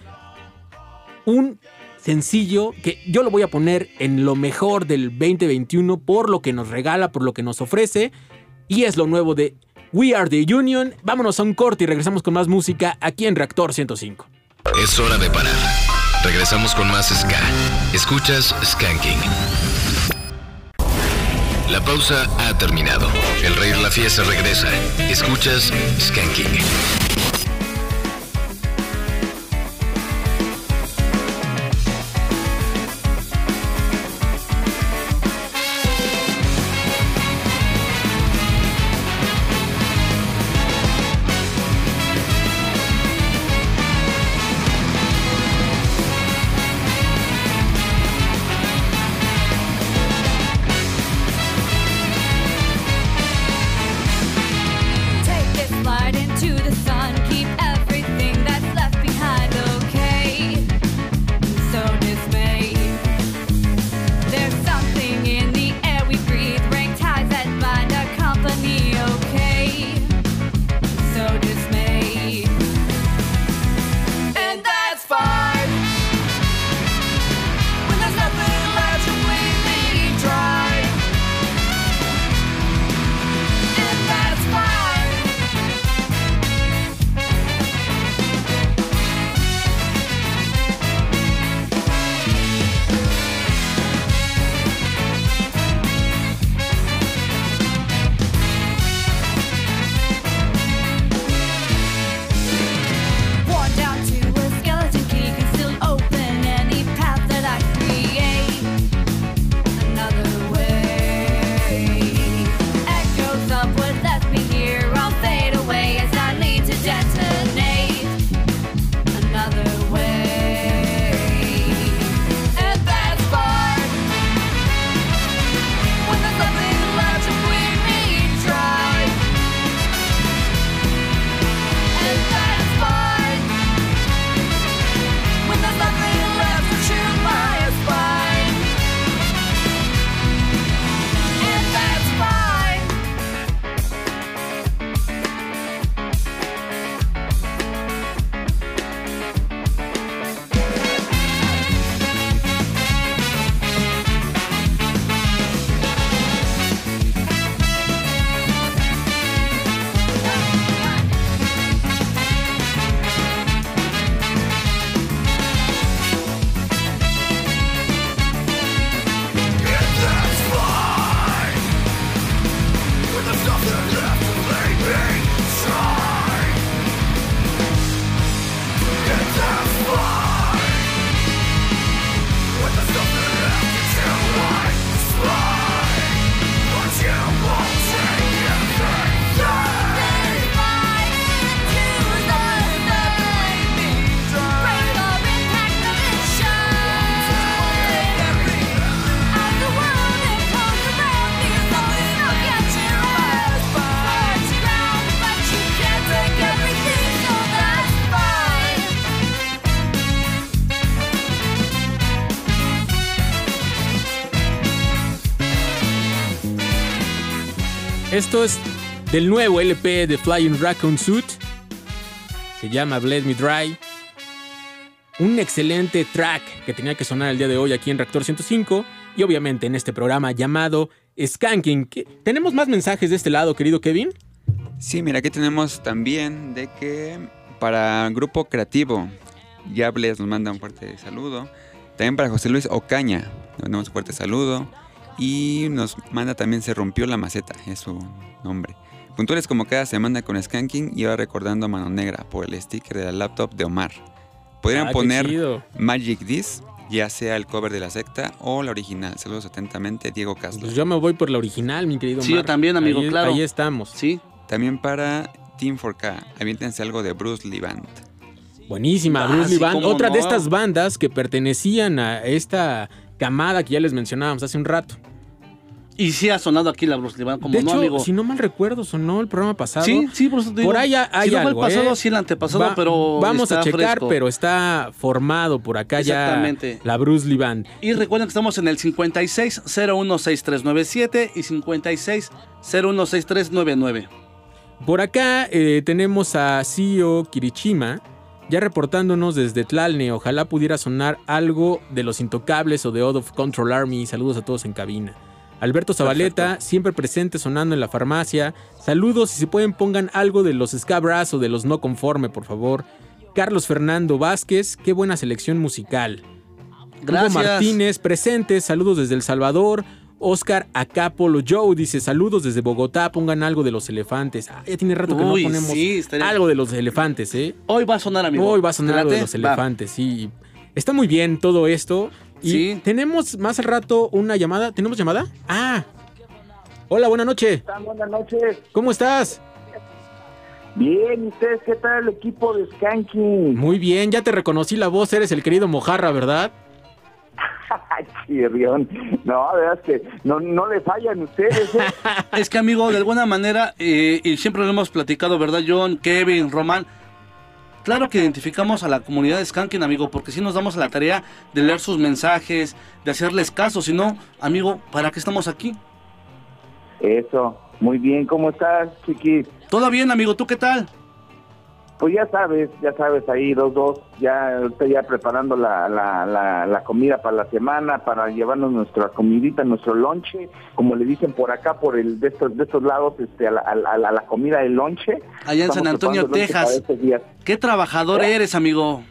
S1: un sencillo que yo lo voy a poner en lo mejor del 2021 por lo que nos regala, por lo que nos ofrece. Y es lo nuevo de We Are the Union. Vámonos a un corte y regresamos con más música aquí en Reactor 105.
S4: Es hora de parar. Regresamos con más Ska. Escuchas Skanking.
S7: La pausa ha terminado. El Rey de la Fiesta regresa. Escuchas Skanking.
S1: Esto es del nuevo LP de Flying Raccoon Suit. Se llama Blade Me Dry. Un excelente track que tenía que sonar el día de hoy aquí en Reactor 105 y obviamente en este programa llamado Skanking. ¿Qué- ¿Tenemos más mensajes de este lado, querido Kevin?
S9: Sí, mira, aquí tenemos también de que para Grupo Creativo, Yables nos manda un fuerte saludo. También para José Luis Ocaña, le mandamos un fuerte saludo. Y nos manda también Se rompió la maceta, es su nombre. Puntuales como cada semana con Skanking y ahora recordando a Mano Negra por el sticker de la laptop de Omar. Podrían
S1: Ah,
S9: poner
S1: chido.
S9: Magic This, ya sea el cover de la secta o la original. Saludos atentamente, Diego Castro.
S1: Pues yo me voy por la original, mi querido
S2: Sí,
S1: Omar.
S2: yo también, amigo,
S1: Ahí-
S2: claro.
S1: Ahí estamos.
S2: Sí.
S9: También para Team 4K, aviéntense algo de Bruce Lee Band.
S1: Buenísima,
S2: Ah,
S1: Bruce Lee
S2: sí,
S1: Band.
S2: cómo
S1: Otra de estas bandas que pertenecían a esta camada que ya les mencionábamos hace un rato.
S2: Y sí ha sonado aquí la Bruce Band, como
S1: de
S2: no,
S1: hecho,
S2: amigo.
S1: si no mal recuerdo, sonó el programa pasado.
S2: Sí, sí, por eso te digo.
S1: Por ahí hay
S2: si no fue
S1: algo,
S2: el pasado,
S1: ¿eh?
S2: sí el antepasado,
S1: Va-
S2: pero
S1: Vamos a checar,
S2: fresco.
S1: pero está formado por acá ya la Bruce Lee Band.
S2: Y recuerden que estamos en el 56016397 y 56016399.
S1: Por acá eh, tenemos a CEO Kirichima, ya reportándonos desde Tlalne. Ojalá pudiera sonar algo de Los Intocables o de Out of Control Army. Saludos a todos en cabina. Alberto Zabaleta, siempre presente sonando en la farmacia. Saludos y si pueden pongan algo de los Scabras o de los No Conforme, por favor. Carlos Fernando Vázquez, qué buena selección musical. Hugo
S2: Gracias.
S1: Martínez, presente, saludos desde El Salvador. Oscar Acapolo Joe dice: Saludos desde Bogotá, pongan algo de los elefantes. Ah, ya tiene rato que
S2: Uy,
S1: no ponemos
S2: sí, estaría-
S1: algo de los elefantes, ¿eh?
S2: Hoy va a sonar, amigo.
S1: Hoy va a sonar
S2: ¿Te
S1: algo de los
S2: Va.
S1: elefantes, sí. Está muy bien todo esto. Y
S2: Sí.
S1: tenemos más al rato una llamada. ¿Tenemos llamada? Ah. Hola, buena noche.
S13: Buenas noches.
S1: ¿Cómo estás?
S13: Bien, ¿y ustedes qué tal el equipo de Skanking?
S1: Muy bien, ya te reconocí la voz, eres el querido Mojarra, ¿verdad? [LAUGHS]
S13: Chirrión. No, verdad es que no, no le fallan ustedes. ¿eh? [LAUGHS]
S2: Es que, amigo, de alguna manera, eh, y siempre lo hemos platicado, ¿verdad, John, Kevin, Román? Claro que identificamos a la comunidad de Skanking, amigo, porque si nos damos a la tarea de leer sus mensajes, de hacerles caso, si no, amigo, ¿para qué estamos aquí?
S13: Eso, muy bien. ¿Cómo estás, chiquis?
S2: Todo bien, amigo, ¿tú qué tal?
S13: Pues ya sabes, ya sabes, ahí dos, dos, ya estoy ya preparando la, la, la, la comida para la semana, para llevarnos nuestra comidita, nuestro lonche, como le dicen por acá, por el de estos, de estos lados, este, a la, a la- a la comida del lonche.
S2: Allá en
S13: Estamos
S2: San Antonio, Texas. ¿Qué trabajador eres, amigo?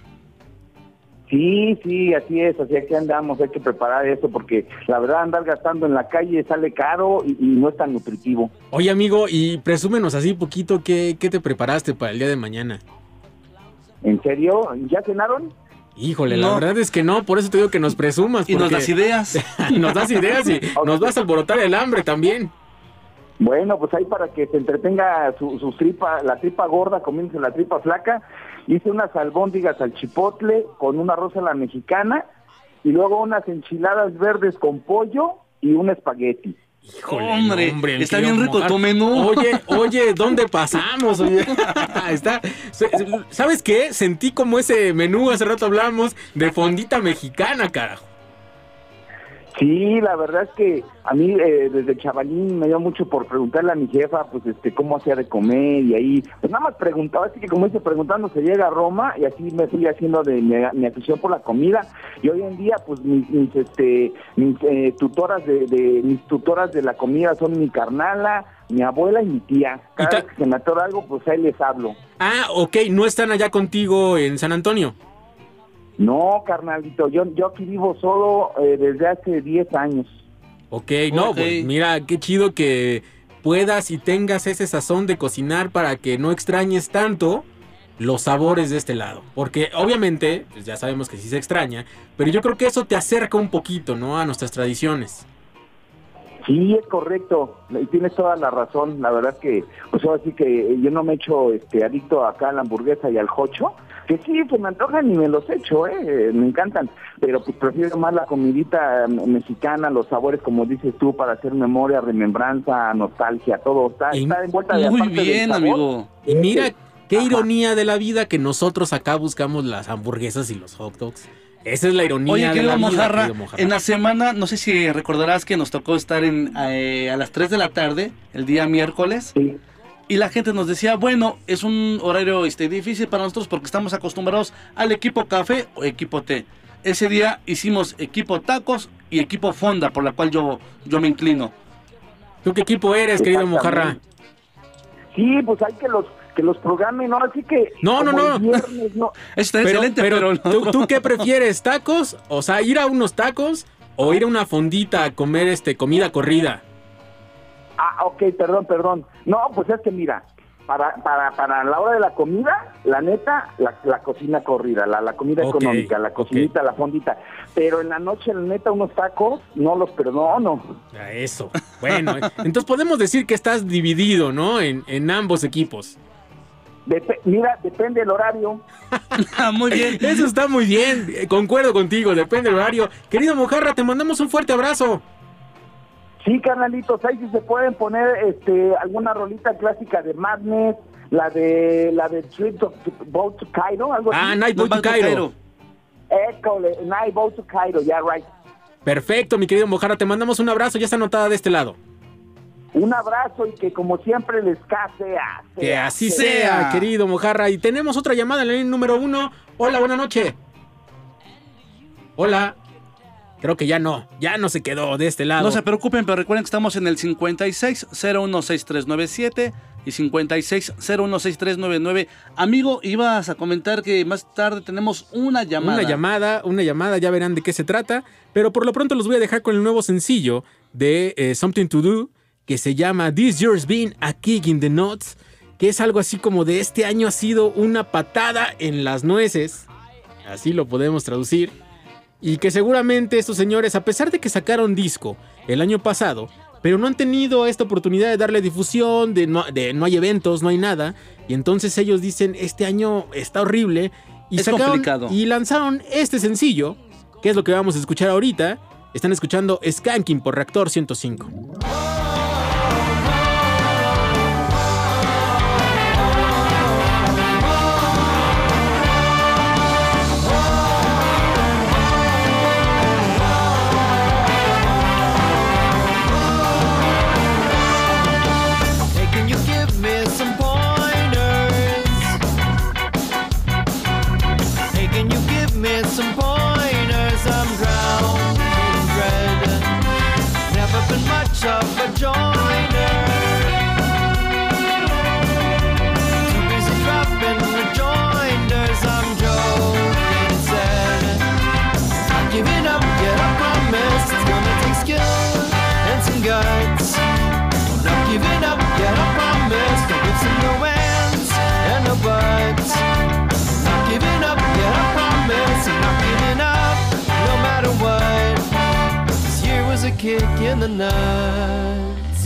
S13: Sí, sí, así es, así que andamos, hay que preparar eso porque la verdad andar gastando en la calle sale caro y, y no es tan nutritivo.
S1: Oye, amigo, y presúmenos así poquito qué, qué te preparaste para el día de mañana.
S13: ¿En serio? ¿Ya cenaron?
S1: Híjole, la verdad es que no, por eso te digo que nos presumas.
S2: Y nos das ideas.
S1: y [LAUGHS] nos das ideas y nos vas a alborotar el hambre también.
S13: Bueno, pues ahí para que se entretenga su, su tripa, la tripa gorda, comiéndose la tripa flaca, hice unas albóndigas al chipotle con una rosa a la mexicana y luego unas enchiladas verdes con pollo y un espagueti.
S1: Híjole,
S2: Hombre,
S1: mi
S2: está bien rico tu menú.
S1: Oye, oye, ¿dónde pasamos? Oye, [LAUGHS] [LAUGHS] está, ¿sabes qué? Sentí como ese menú, hace rato hablamos, de fondita mexicana, carajo.
S13: Sí, la verdad es que a mí eh, desde chavalín me dio mucho por preguntarle a mi jefa, pues este, cómo hacía de comer y ahí, pues nada más preguntaba, así que como dice, preguntando se llega a Roma y así me fui haciendo de mi, mi afición por la comida y hoy en día pues mis, mis, este, mis eh, tutoras de, de- mis tutoras de la comida son mi carnala, mi abuela y mi tía. Cada vez que se me atora algo, pues ahí les hablo.
S1: Ah, ok, no están allá contigo en San Antonio.
S13: No, carnalito, yo, yo aquí vivo solo eh, desde hace 10 años.
S1: Ok, no, pues mira, qué chido que puedas y tengas ese sazón de cocinar para que no extrañes tanto los sabores de este lado. Porque obviamente, pues ya sabemos que sí se extraña, pero yo creo que eso te acerca un poquito, ¿no? A nuestras tradiciones.
S13: Sí, es correcto, y tienes toda la razón. La verdad que, pues ahora sí que yo no me echo este, adicto acá a la hamburguesa y al jocho, que sí, se me antojan y me los echo, ¿eh? me encantan, pero pues prefiero más la comidita mm, mexicana, los sabores, como dices tú, para hacer memoria, remembranza, nostalgia, todo está,
S1: Y-
S13: está envuelta de
S2: Muy bien,
S13: sabor.
S2: amigo.
S1: Y mira qué
S13: Ajá.
S1: ironía de la vida que nosotros acá buscamos las hamburguesas y los hot dogs. Esa es la ironía
S2: Oye,
S1: de la vida,
S2: Mojarra,
S1: querido Mojarra.
S2: en la semana, no sé si recordarás que nos tocó estar en, eh, a las 3 de la tarde, el día miércoles,
S13: Sí.
S2: Y la gente nos decía, bueno, es un horario este, difícil para nosotros porque estamos acostumbrados al equipo café o equipo té. Ese día hicimos equipo tacos y equipo fonda, por la cual yo, yo me inclino.
S1: ¿Tú qué equipo eres, querido Mojarra?
S13: Sí, pues hay que los que los programen, ¿no? Así que...
S1: No, no, no.
S13: viernes, no. [LAUGHS]
S2: Está
S1: Pero,
S2: excelente,
S1: pero,
S2: pero, no.
S1: ¿tú, tú qué prefieres? ¿Tacos? O sea, ir a unos tacos o ir a una fondita a comer este comida corrida.
S13: Ah, ok, perdón, perdón. No, pues es que mira, para, para, para la hora de la comida, la neta, la, la cocina corrida, la, la comida económica, la cocinita, la fondita. Pero en la noche, la neta, unos tacos, no los perdono.
S1: A eso. Bueno, entonces podemos decir que estás dividido, ¿no? En, en ambos equipos.
S13: Dep- mira, depende del horario.
S2: Ah, Muy bien.
S1: Eso está muy bien. Concuerdo contigo, depende del horario. Querido Mojarra, te mandamos un fuerte abrazo.
S13: Sí, carnalitos, ahí si se pueden poner este alguna rolita clásica de Madness, la de la de Trip of Boat to Cairo, algo
S1: Ah,
S13: así.
S1: Night Boy to Cairo.
S13: École, Night Boat to Cairo, ya, right.
S1: Perfecto, mi querido Mojarra, te mandamos un abrazo. Ya está anotada de este lado.
S13: Un abrazo y que como siempre les case a
S1: Que así sea, querido Mojarra. Y tenemos otra llamada en la línea número uno. Hola, buena noche. Hola. Creo que ya no, ya no se quedó de este lado.
S2: No se preocupen, pero recuerden que estamos en el 56 016397 y 56016399. Amigo, ibas a comentar que más tarde tenemos una llamada.
S1: Una llamada, una llamada, ya verán de qué se trata. Pero por lo pronto los voy a dejar con el nuevo sencillo de eh, Something to Do, que se llama This Year's Been a Kick in the Nuts, que es algo así como de este año ha sido una patada en las nueces. Así lo podemos traducir. Y que seguramente estos señores, a pesar de que sacaron disco el año pasado, pero no han tenido esta oportunidad de darle difusión, de no, de no hay eventos, no hay nada. Y entonces ellos dicen, este año está horrible. Y
S2: Es
S1: sacaron-
S2: complicado.
S1: Y lanzaron este sencillo, que es lo que vamos a escuchar ahorita. Están escuchando Skanking por Reactor 105.
S8: Kick in the nuts.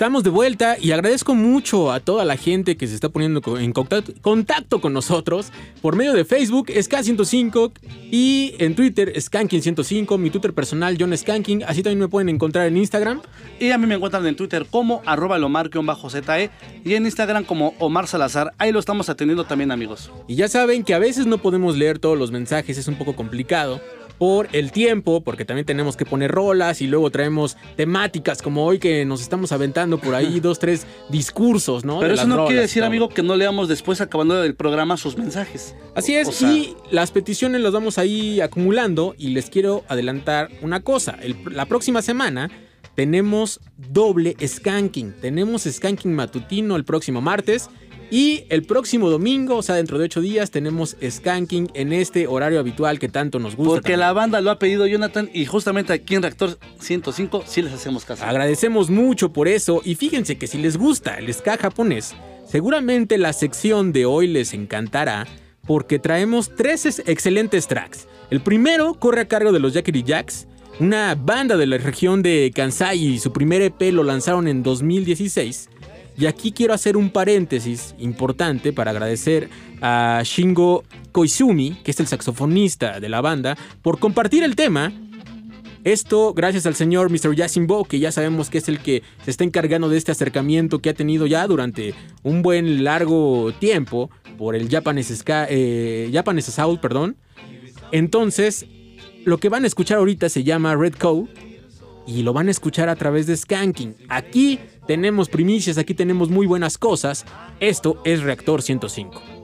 S1: Estamos de vuelta y agradezco mucho a toda la gente que se está poniendo en contacto, contacto con nosotros por medio de Facebook, SK105 y en Twitter, Skanking105, mi Twitter personal, John Skanking. Así también me pueden encontrar en Instagram.
S2: Y a mí me encuentran en Twitter como arroba lomar-ze y en Instagram como Omar Salazar. Ahí lo estamos atendiendo también, amigos.
S1: Y ya saben que a veces no podemos leer todos los mensajes, es un poco complicado por el tiempo, porque también tenemos que poner rolas y luego traemos temáticas como hoy que nos estamos aventando por ahí [LAUGHS] dos, tres discursos, ¿no?
S2: Pero
S1: De
S2: eso no quiere
S1: rolas
S2: decir, amigo, que no leamos después acabando el programa sus mensajes.
S1: Así es,
S2: O sea-
S1: y las peticiones las vamos ahí acumulando y les quiero adelantar una cosa. El- la próxima semana tenemos doble skanking. Tenemos skanking matutino el próximo martes y el próximo domingo, o sea, dentro de ocho días, tenemos skanking en este horario habitual que tanto nos gusta.
S2: Porque la banda lo ha pedido Jonathan y justamente aquí en Reactor 105 sí les hacemos caso.
S1: Agradecemos mucho por eso y fíjense que si les gusta el ska japonés, seguramente la sección de hoy les encantará porque traemos tres es- excelentes tracks. El primero corre a cargo de los Yakety Jacks, una banda de la región de Kansai y su primer EP lo lanzaron en 2016. Y aquí quiero hacer un paréntesis importante para agradecer a Shingo Koizumi, que es el saxofonista de la banda, por compartir el tema esto gracias al señor Mr. Yasimbo, que ya sabemos que es el que se está encargando de este acercamiento que ha tenido ya durante un buen largo tiempo por el Japanese, Ska, eh, Japanese perdón. Entonces, lo que van a escuchar ahorita se llama Red Coat y lo van a escuchar a través de Skanking. Aquí
S4: tenemos primicias, aquí tenemos muy buenas cosas. Esto es Reactor 105.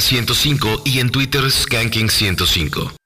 S15: 105 y en Twitter Skanking105.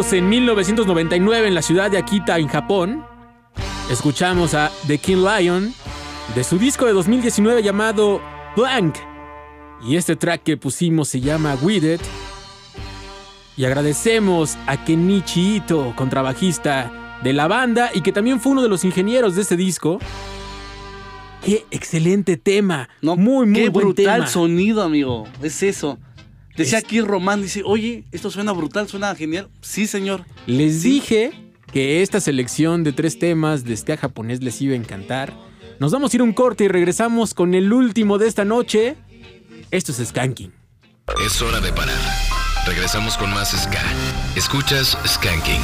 S1: En 1999 en la ciudad de Akita, en Japón, escuchamos a The King Lion de su disco de 2019 llamado Blank. Y este track que pusimos se llama With It. Y agradecemos a Kenichi Ito, contrabajista de la banda y que también fue uno de los ingenieros de este disco. Qué excelente tema.
S2: No,
S1: muy, muy
S2: Qué
S1: buen
S2: brutal
S1: tema.
S2: sonido, amigo. Es eso. Decía
S1: Es-
S2: aquí Román, dice, oye, esto suena brutal, suena genial. Sí, señor.
S1: Les dije que esta selección de tres temas de ska japonés les iba a encantar. Nos vamos a ir a un corte y regresamos con el último de esta noche. Esto es Skanking.
S7: Es hora de parar. Regresamos con más Ska. Escuchas Skanking.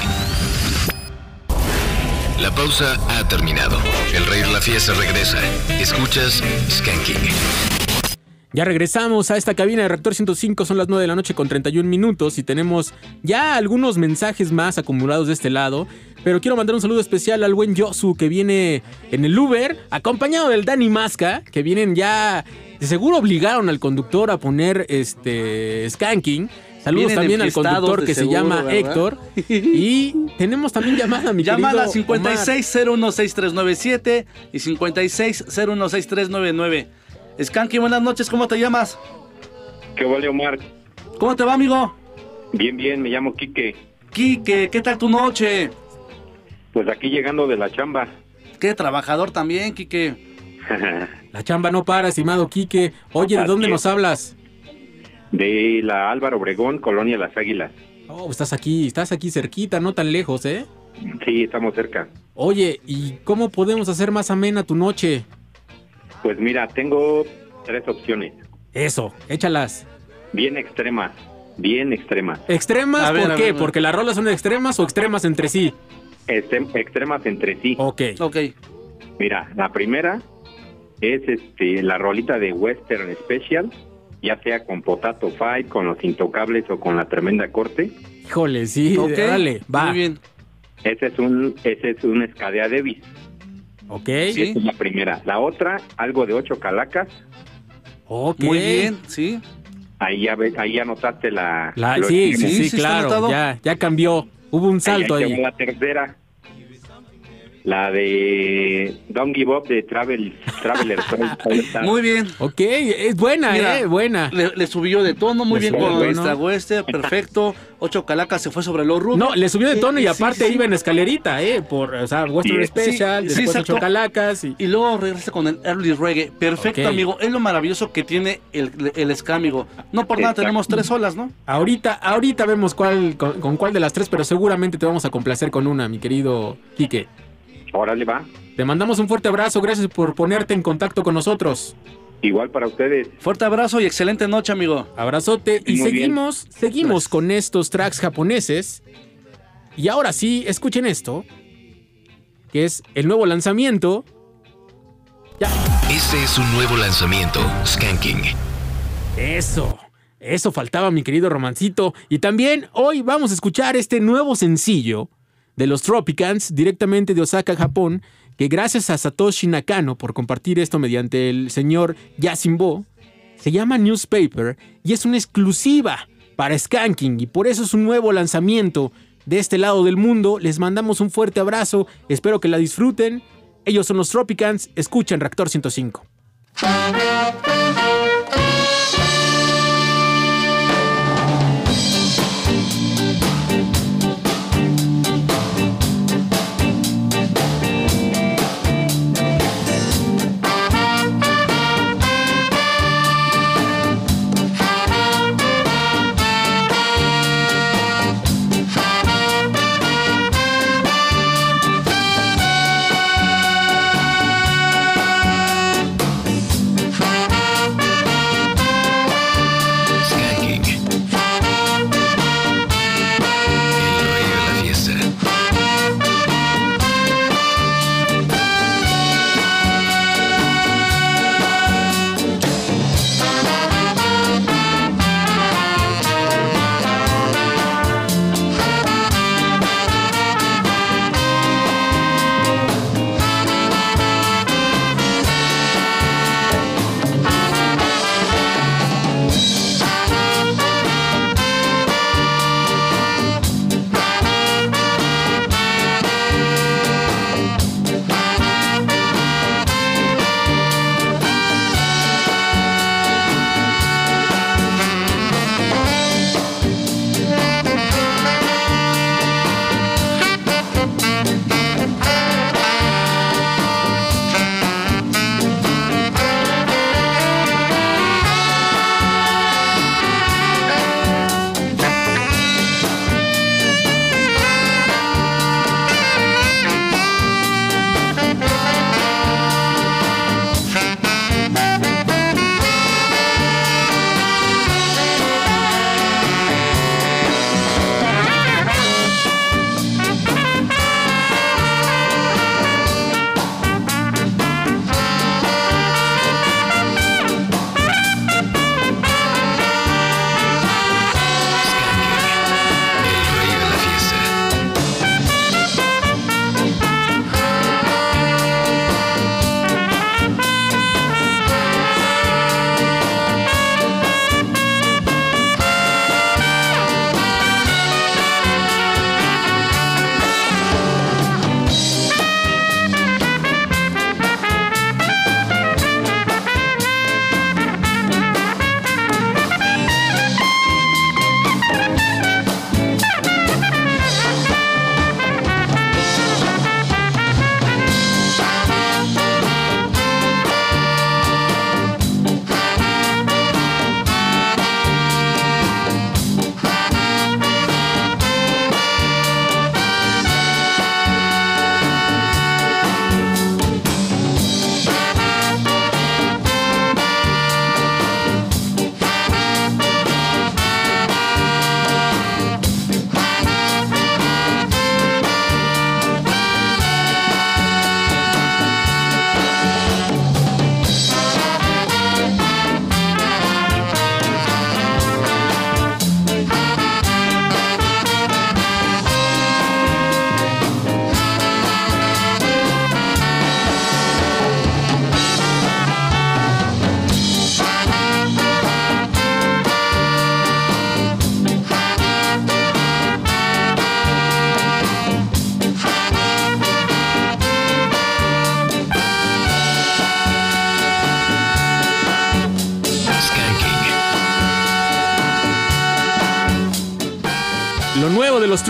S7: La pausa ha terminado. El rey de la fiesta regresa. Escuchas Skanking.
S1: Ya regresamos a esta cabina de Reactor 105, son las 9 de la noche con 31 minutos y tenemos ya algunos mensajes más acumulados de este lado. Pero quiero mandar un saludo especial al buen Yosu que viene en el Uber, acompañado del Dani Masca, que vienen ya, de seguro obligaron al conductor a poner este skanking. Saludos
S2: Vienen
S1: también al conductor que
S2: seguro,
S1: se llama
S2: ¿verdad?
S1: Héctor. [LAUGHS] Y tenemos también llamada, mi
S2: Llama a la
S1: querido Omar.
S2: 56016397 y 56016399. Skanky, buenas noches, ¿cómo te llamas?
S16: ¿Qué vale, Omar?
S2: ¿Cómo te va, amigo?
S16: Bien, bien, me llamo Quique.
S2: Quique, ¿qué tal tu noche?
S16: Pues aquí llegando de la chamba.
S2: Qué trabajador también, Quique. [LAUGHS]
S1: La chamba no para, estimado Quique. Oye, ¿de dónde nos hablas?
S16: de la Álvaro Obregón, Colonia Las Águilas.
S1: Oh, estás aquí, estás aquí cerquita, no tan lejos, ¿eh?
S16: Sí, estamos cerca.
S1: Oye, ¿y cómo podemos hacer más amena tu noche?
S16: Pues mira, tengo tres opciones.
S1: Eso, échalas.
S16: Bien extremas, bien extremas.
S1: ¿Extremas
S16: A
S1: por qué?
S16: ver.
S1: ¿Porque las rolas son extremas o extremas entre sí?
S16: Extrem- extremas entre sí.
S1: Ok.
S2: Ok.
S16: Mira, la primera es este la rolita de Western Special, ya sea con Potato Fight, con los Intocables o con la Tremenda Corte.
S1: Híjole, sí,
S16: Ok,
S1: dale, va.
S2: Muy bien.
S16: Ese es un ese es un Escadea Davis.
S1: Ok.
S16: Esa es la primera. La otra, algo de ocho calacas.
S1: Ok.
S2: Muy bien, sí.
S16: Ahí ya ves, ahí ya notaste la.
S1: La- sí, sí, sí, claro, ya, ya cambió. Hubo un salto
S16: ahí.
S1: ahí.
S16: La tercera. La de Don't Give Up de Travel, Traveler. [LAUGHS]
S2: Muy bien.
S1: Ok, es buena,
S2: Mira,
S1: eh, buena.
S2: Le, le subió de tono, muy
S1: Le
S2: bien con esta Western, perfecto. Ocho calacas se fue sobre los rubros.
S1: No, le subió de tono y
S2: Sí,
S1: aparte
S2: sí.
S1: iba en escalerita, ¿eh? Por, o sea, Western Special,
S2: sí,
S1: después ocho calacas y...
S2: Y luego regresa con el early reggae. Perfecto, amigo. Es lo maravilloso que tiene el, el ska, amigo. No por nada
S1: Exacto.
S2: tenemos tres olas, ¿no?
S1: Ahorita, ahorita vemos cuál, con, con cuál de las tres, pero seguramente te vamos a complacer con una, mi querido Quique.
S16: Órale, va.
S1: Te mandamos un fuerte abrazo, gracias por ponerte en contacto con nosotros.
S16: Igual para ustedes.
S2: Fuerte abrazo y excelente noche, amigo.
S1: Abrazote y
S2: Muy bien.
S1: seguimos, seguimos con estos tracks japoneses. Y ahora sí, escuchen esto, que es el nuevo lanzamiento.
S7: Este es un nuevo lanzamiento, Skanking.
S1: Eso, eso faltaba mi querido romancito. Y también hoy vamos a escuchar este nuevo sencillo de los Tropicans directamente de Osaka, Japón, que gracias a Satoshi Nakano por compartir esto mediante el señor Yasimbo, se llama Newspaper y es una exclusiva para Skanking y por eso es un nuevo lanzamiento de este lado del mundo. Les mandamos un fuerte abrazo, espero que la disfruten. Ellos son los Tropicans, escuchen Reactor 105.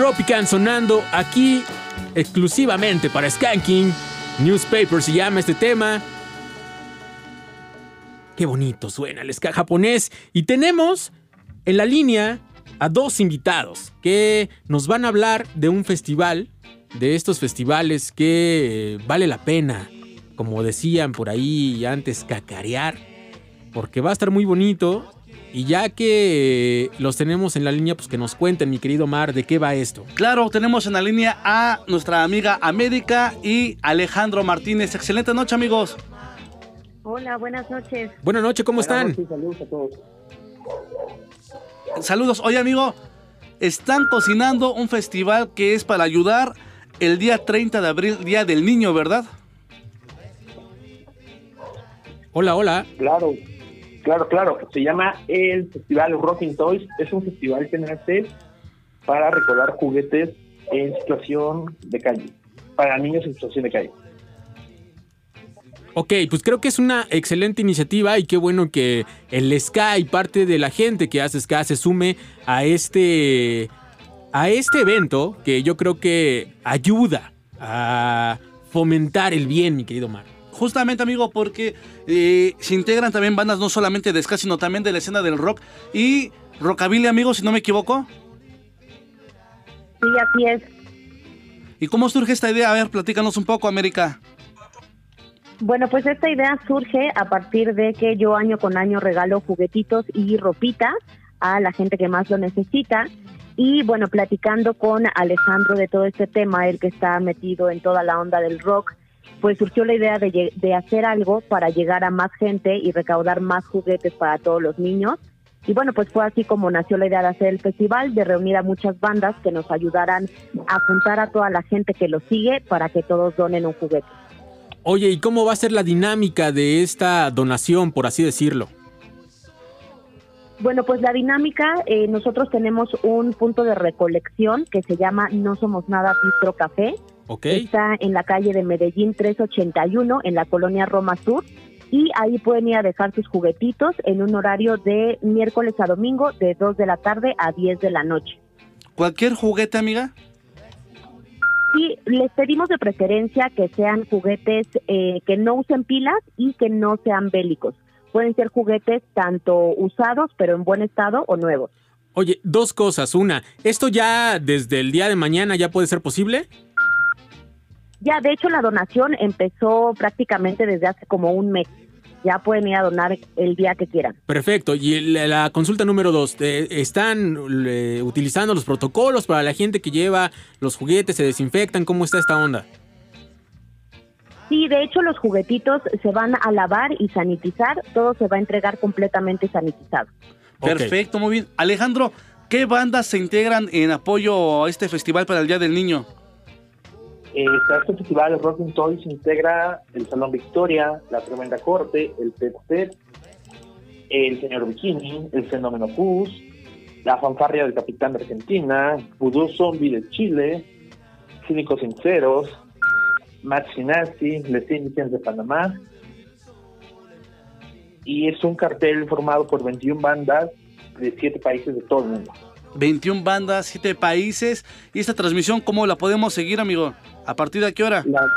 S1: Tropicans sonando aquí exclusivamente para Skanking. Newspaper se llama este tema. Qué bonito suena el ska japonés. Y tenemos en la línea a dos invitados que nos van a hablar de un festival, de estos festivales que eh, vale la pena, como decían por ahí antes, cacarear, porque va a estar muy bonito. Y ya que los tenemos en la línea, pues que nos cuenten, mi querido Mar, de qué va esto.
S2: Claro, tenemos en la línea a nuestra amiga América y Alejandro Martínez. Excelente noche, amigos.
S17: Hola, buenas noches.
S1: Buenas noches, ¿cómo están?
S13: saludos a todos.
S2: Saludos. Oye, amigo, están cocinando un festival que es para ayudar el día 30 de abril, Día del Niño, ¿verdad?
S1: Hola, hola.
S18: Claro, claro, claro. Se llama el Festival Rocking Toys. Es un festival que nace para recordar juguetes en situación de calle, para niños en situación de calle.
S1: Ok, pues creo que es una excelente iniciativa y qué bueno que el ska y parte de la gente que hace ska se sume a este a este evento que yo creo que ayuda a fomentar el bien, mi querido Mar.
S2: Justamente, amigo, porque eh, se integran también bandas no solamente de ska, sino también de la escena del rock y rockabilly, amigo, si no me equivoco.
S17: Sí, así es.
S2: ¿Y cómo surge esta idea? A ver, platícanos un poco, América.
S17: Bueno, pues esta idea surge a partir de que yo año con año regalo juguetitos y ropita a la gente que más lo necesita. Y bueno, platicando con Alejandro de todo este tema, el que está metido en toda la onda del rock, pues surgió la idea de, hacer algo para llegar a más gente y recaudar más juguetes para todos los niños. Y bueno, pues fue así como nació la idea de hacer el festival, de reunir a muchas bandas que nos ayudaran a juntar a toda la gente que lo sigue para que todos donen un juguete.
S1: Oye, ¿y cómo va a ser la dinámica de esta donación, por así decirlo?
S17: Bueno, pues la dinámica, eh, nosotros tenemos un punto de recolección que se llama No Somos Nada Bistro Café. Está en la calle de Medellín 381, en la colonia Roma Sur. Y ahí pueden ir a dejar sus juguetitos en un horario de miércoles a domingo, de 2 de la tarde a 10 de la noche.
S2: ¿Cualquier juguete, amiga?
S17: Y les pedimos de preferencia que sean juguetes eh, que no usen pilas y que no sean bélicos. Pueden ser juguetes tanto usados, pero en buen estado, o nuevos.
S1: Oye, dos cosas. Una, ¿esto ya desde el día de mañana ya puede ser posible?
S17: Ya, de hecho, la donación empezó prácticamente desde hace como un mes. Ya pueden ir a donar el día que quieran.
S1: Perfecto. Y la consulta número dos, eh, ¿están eh, utilizando los protocolos para la gente que lleva los juguetes, se desinfectan? ¿Cómo está esta onda?
S17: Sí, de hecho, los juguetitos se van a lavar y sanitizar. Todo se va a entregar completamente sanitizado.
S2: Perfecto, muy bien. Alejandro, ¿qué bandas se integran en apoyo a este festival para el Día del Niño?
S18: Este festival Rocking Toys integra el Salón Victoria, la Tremenda Corte, el Pet, el Señor Bikini, el Fenómeno Pus, la Fanfarria del Capitán de Argentina, Voodoo Zombie de Chile, Cínicos Sinceros, Maxi Nazi, Les Indians de Panamá. Y es un cartel formado por 21 bandas de 7 países de todo el mundo.
S2: 21 bandas, 7 países. ¿Y esta transmisión cómo la podemos seguir, amigo? ¿A partir de qué hora?
S18: La,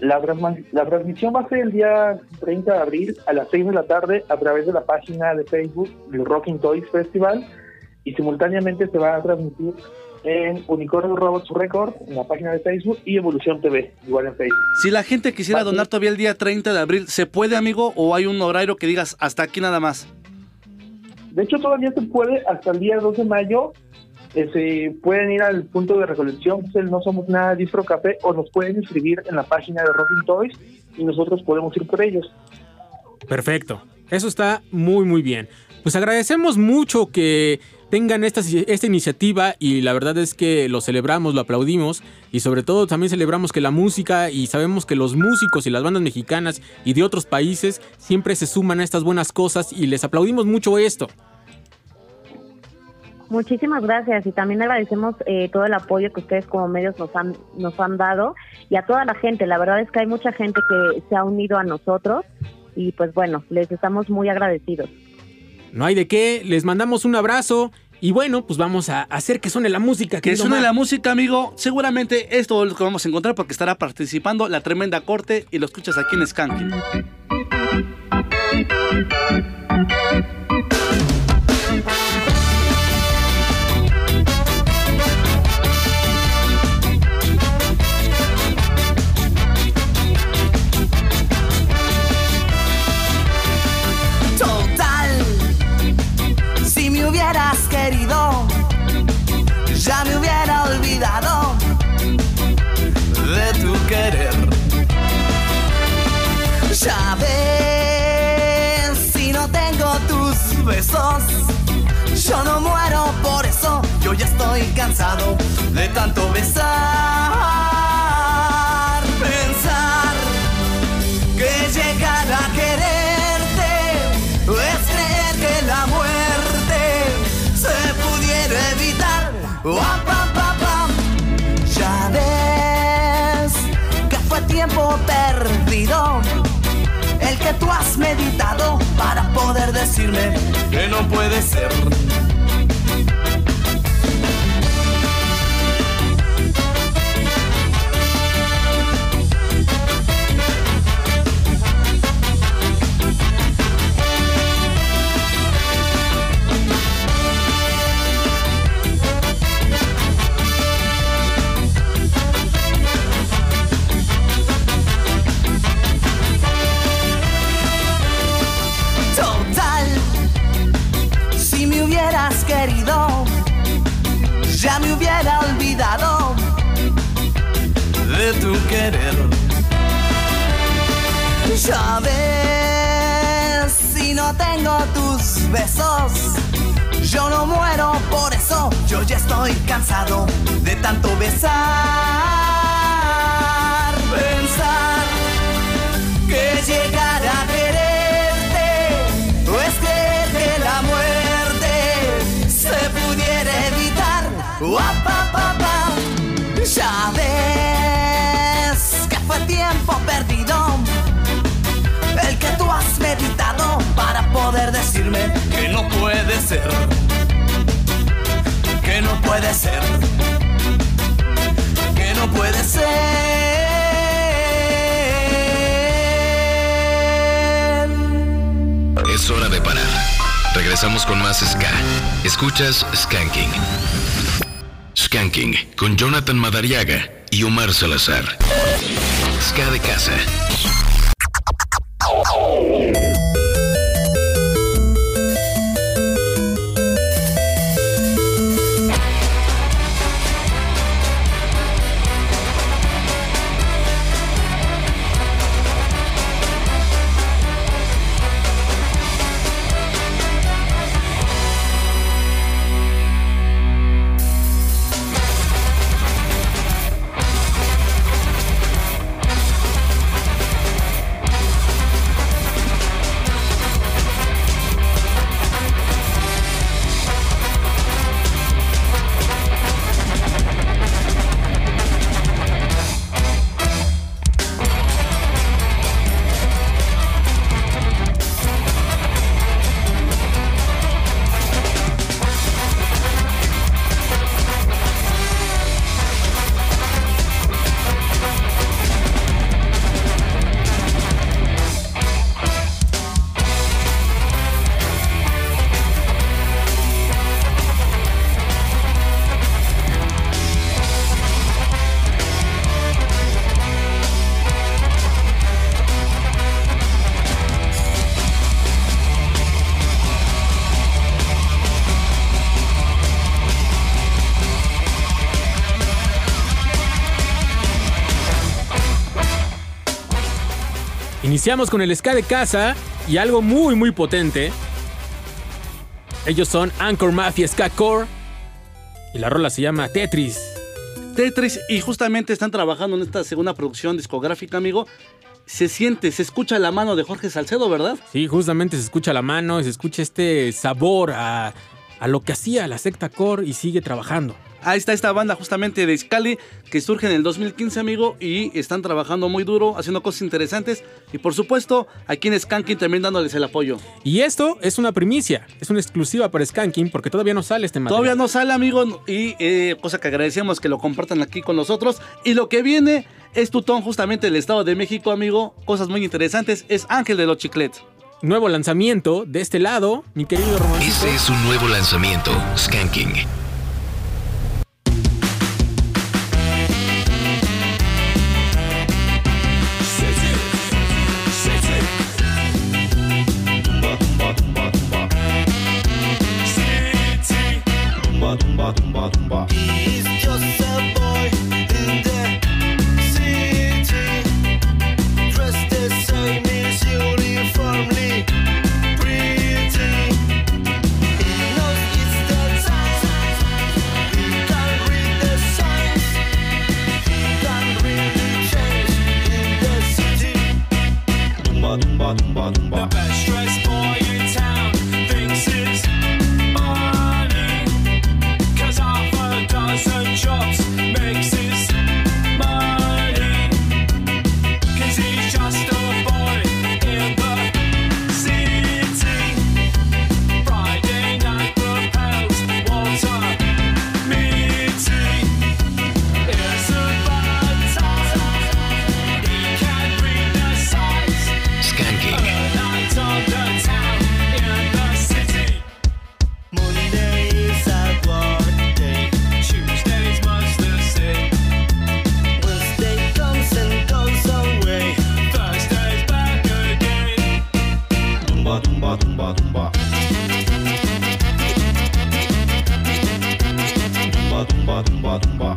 S18: la, transma- la transmisión va a ser el día 30 de abril a las 6 de la tarde a través de la página de Facebook del Rocking Toys Festival y simultáneamente se va a transmitir en Unicornio Robots Record en la página de Facebook y Evolución TV, igual en Facebook.
S2: Si la gente quisiera donar todavía el día 30 de abril, ¿se puede, amigo? ¿O hay un horario que digas hasta aquí nada más?
S18: De hecho, todavía se puede hasta el día 2 de mayo. Se pueden ir al punto de recolección, No Somos Nada Distro Café, o nos pueden inscribir en la página de Rocking Toys y nosotros podemos ir por ellos.
S1: Perfecto. Eso está muy, muy bien. Pues agradecemos mucho que tengan esta, esta iniciativa y la verdad es que lo celebramos, lo aplaudimos y sobre todo también celebramos que la música y sabemos que los músicos y las bandas mexicanas y de otros países siempre se suman a estas buenas cosas y les aplaudimos mucho esto.
S17: Muchísimas gracias y también agradecemos eh, todo el apoyo que ustedes como medios nos han, nos han dado y a toda la gente. La verdad es que hay mucha gente que se ha unido a nosotros y pues bueno, les estamos muy agradecidos.
S1: No hay de qué, les mandamos un abrazo Y bueno, pues vamos a hacer que suene la música.
S2: Que suene
S1: Mar.
S2: la música, amigo. Seguramente esto es lo que vamos a encontrar porque estará participando la tremenda corte y lo escuchas aquí en Skanking.
S3: Ya ves, si no tengo tus besos, yo no muero por eso, yo ya estoy cansado de tanto besar. Meditado para poder decirme que no puede ser. Ya me hubiera olvidado de tu querer. Ya ves, si no tengo tus besos, yo no muero por eso, yo ya estoy cansado de tanto besar. Pensar que llegar evitar. Guap, pa, pa, pa. Ya ves que fue tiempo perdido el que tú has meditado para poder decirme que no puede ser, que no puede ser, que no puede ser.
S7: Es hora de parar. Regresamos con más Ska. Escuchas Skanking. Con Jonathan Madariaga y Omar Salazar. Ska de casa.
S1: Iniciamos con el ska de casa y algo muy muy potente. Ellos son Anchor Mafia Ska Core y la rola se llama Tetris.
S2: Tetris y justamente están trabajando en esta segunda producción discográfica, amigo. Se siente, se escucha la mano de Jorge Salcedo, ¿verdad?
S1: Sí, justamente se escucha la mano y se escucha este sabor a a lo que hacía la secta core y sigue trabajando.
S2: Ahí está esta banda justamente de Scali que surge en el 2015, amigo, y están trabajando muy duro, haciendo cosas interesantes. Y por supuesto, aquí en Skanking también dándoles el apoyo.
S1: Y esto es una primicia, es una exclusiva para Skanking porque todavía no sale este material.
S2: Todavía no sale, amigo, y eh, cosa que agradecemos que lo compartan aquí con nosotros. Y lo que viene es Tutón, justamente del Estado de México, amigo. Cosas muy interesantes. Es Ángel de los Chiclets.
S1: Nuevo lanzamiento de este lado, mi querido Romancito.
S8: Este es un nuevo lanzamiento, Skanking.
S4: He's just a boy in the city, dressed the same as uniformly pretty. He knows it's the time. He can read the signs. He can really change in the city.
S19: The best dressed
S4: tumba, tumba, tumba. Tumba, tumba, tumba,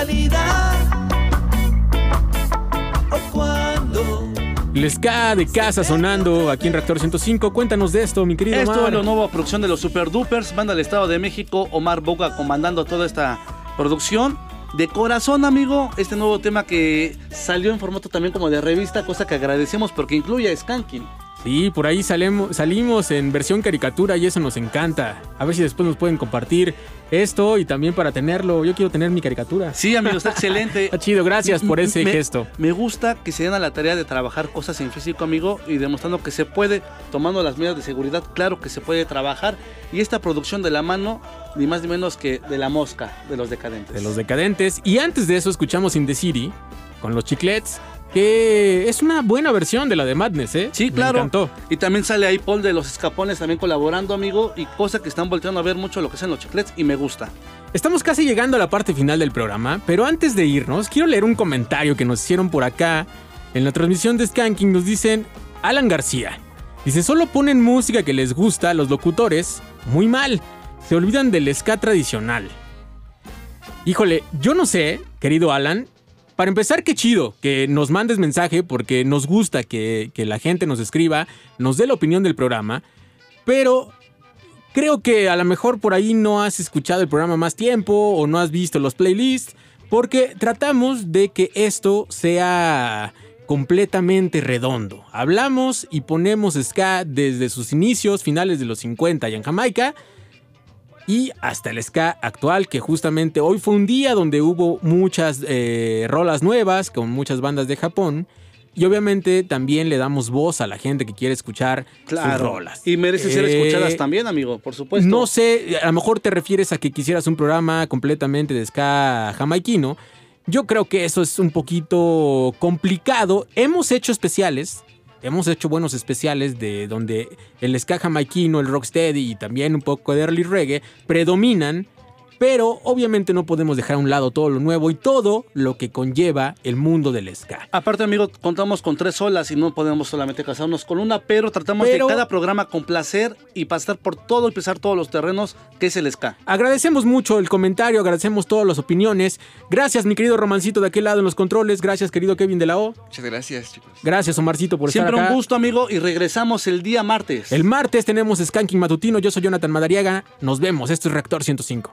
S8: Su salida. O cuando
S1: El ska de casa sonando aquí en Reactor 105. Cuéntanos de esto, mi querido
S2: Esto
S1: Omar.
S2: es la nueva producción de los Super Dupers, banda del Estado de México, Omar Boca comandando toda esta producción. De corazón, amigo, este nuevo tema que salió en formato también como de revista, cosa que agradecemos porque incluye a Skanking.
S1: Sí, por ahí salemos, salimos en versión caricatura y eso nos encanta. A ver si después nos pueden compartir esto y también para tenerlo. Yo quiero tener mi caricatura.
S2: Sí, amigo, está excelente.
S1: Está [LAUGHS] chido, gracias por ese
S2: Me-
S1: gesto.
S2: Me gusta que se den a la tarea de trabajar cosas en físico, amigo, y demostrando que se puede, tomando las medidas de seguridad, claro que se puede trabajar. Y esta producción de la mano, ni más ni menos que de la mosca, de los decadentes.
S1: De los decadentes. Y antes de eso escuchamos In the City con los chiclets, que es una buena versión de la de Madness, ¿eh?
S2: Sí,
S1: Me
S2: claro.
S1: encantó.
S2: Y también sale ahí Paul de los Escapones también colaborando, amigo, y cosa que están volteando a ver mucho lo que hacen los chiclets y me gusta.
S1: Estamos casi llegando a la parte final del programa, pero antes de irnos, quiero leer un comentario que nos hicieron por acá en la transmisión de Skanking. Nos dicen Alan García. Dice, solo ponen música que les gusta a los locutores. Muy mal. Se olvidan del ska tradicional. Híjole, yo no sé, querido Alan. Para empezar, qué chido que nos mandes mensaje porque nos gusta que, que la gente nos escriba, nos dé la opinión del programa. Pero Creo que a lo mejor por ahí no has escuchado el programa más tiempo o no has visto los playlists, porque tratamos de que esto sea completamente redondo. Hablamos y ponemos ska desde sus inicios, finales de los 50 y en Jamaica, y hasta el ska actual, que justamente hoy fue un día donde hubo muchas eh, rolas nuevas con muchas bandas de Japón. Y obviamente también le damos voz a la gente que quiere escuchar sus
S2: Claro.
S1: rolas.
S2: Y merecen ser
S1: Eh,
S2: escuchadas también, amigo, por supuesto.
S1: no sé, a lo mejor te refieres a que quisieras un programa completamente de ska jamaiquino. Yo creo que eso es un poquito complicado. Hemos hecho especiales, hemos hecho buenos especiales de donde el ska jamaiquino, el rocksteady y también un poco de early reggae predominan. Pero obviamente no podemos dejar a un lado todo lo nuevo y todo lo que conlleva el mundo del ska.
S2: Aparte, amigo, contamos con tres olas y no podemos solamente casarnos con una, pero tratamos
S1: Pero-
S2: de cada programa complacer y pasar por todo y pisar todos los terrenos que es el ska.
S1: Agradecemos mucho el comentario, agradecemos todas las opiniones. Gracias, mi querido Romancito de aquel lado en los controles. Gracias, querido Kevin de la O.
S9: Muchas gracias, chicos.
S1: Gracias, Omarcito, por
S2: Siempre
S1: estar acá.
S2: un gusto, amigo, y regresamos el día martes.
S1: El martes tenemos Skanking Matutino. Yo soy Jonathan Madariaga. Nos vemos. Esto es Reactor 105.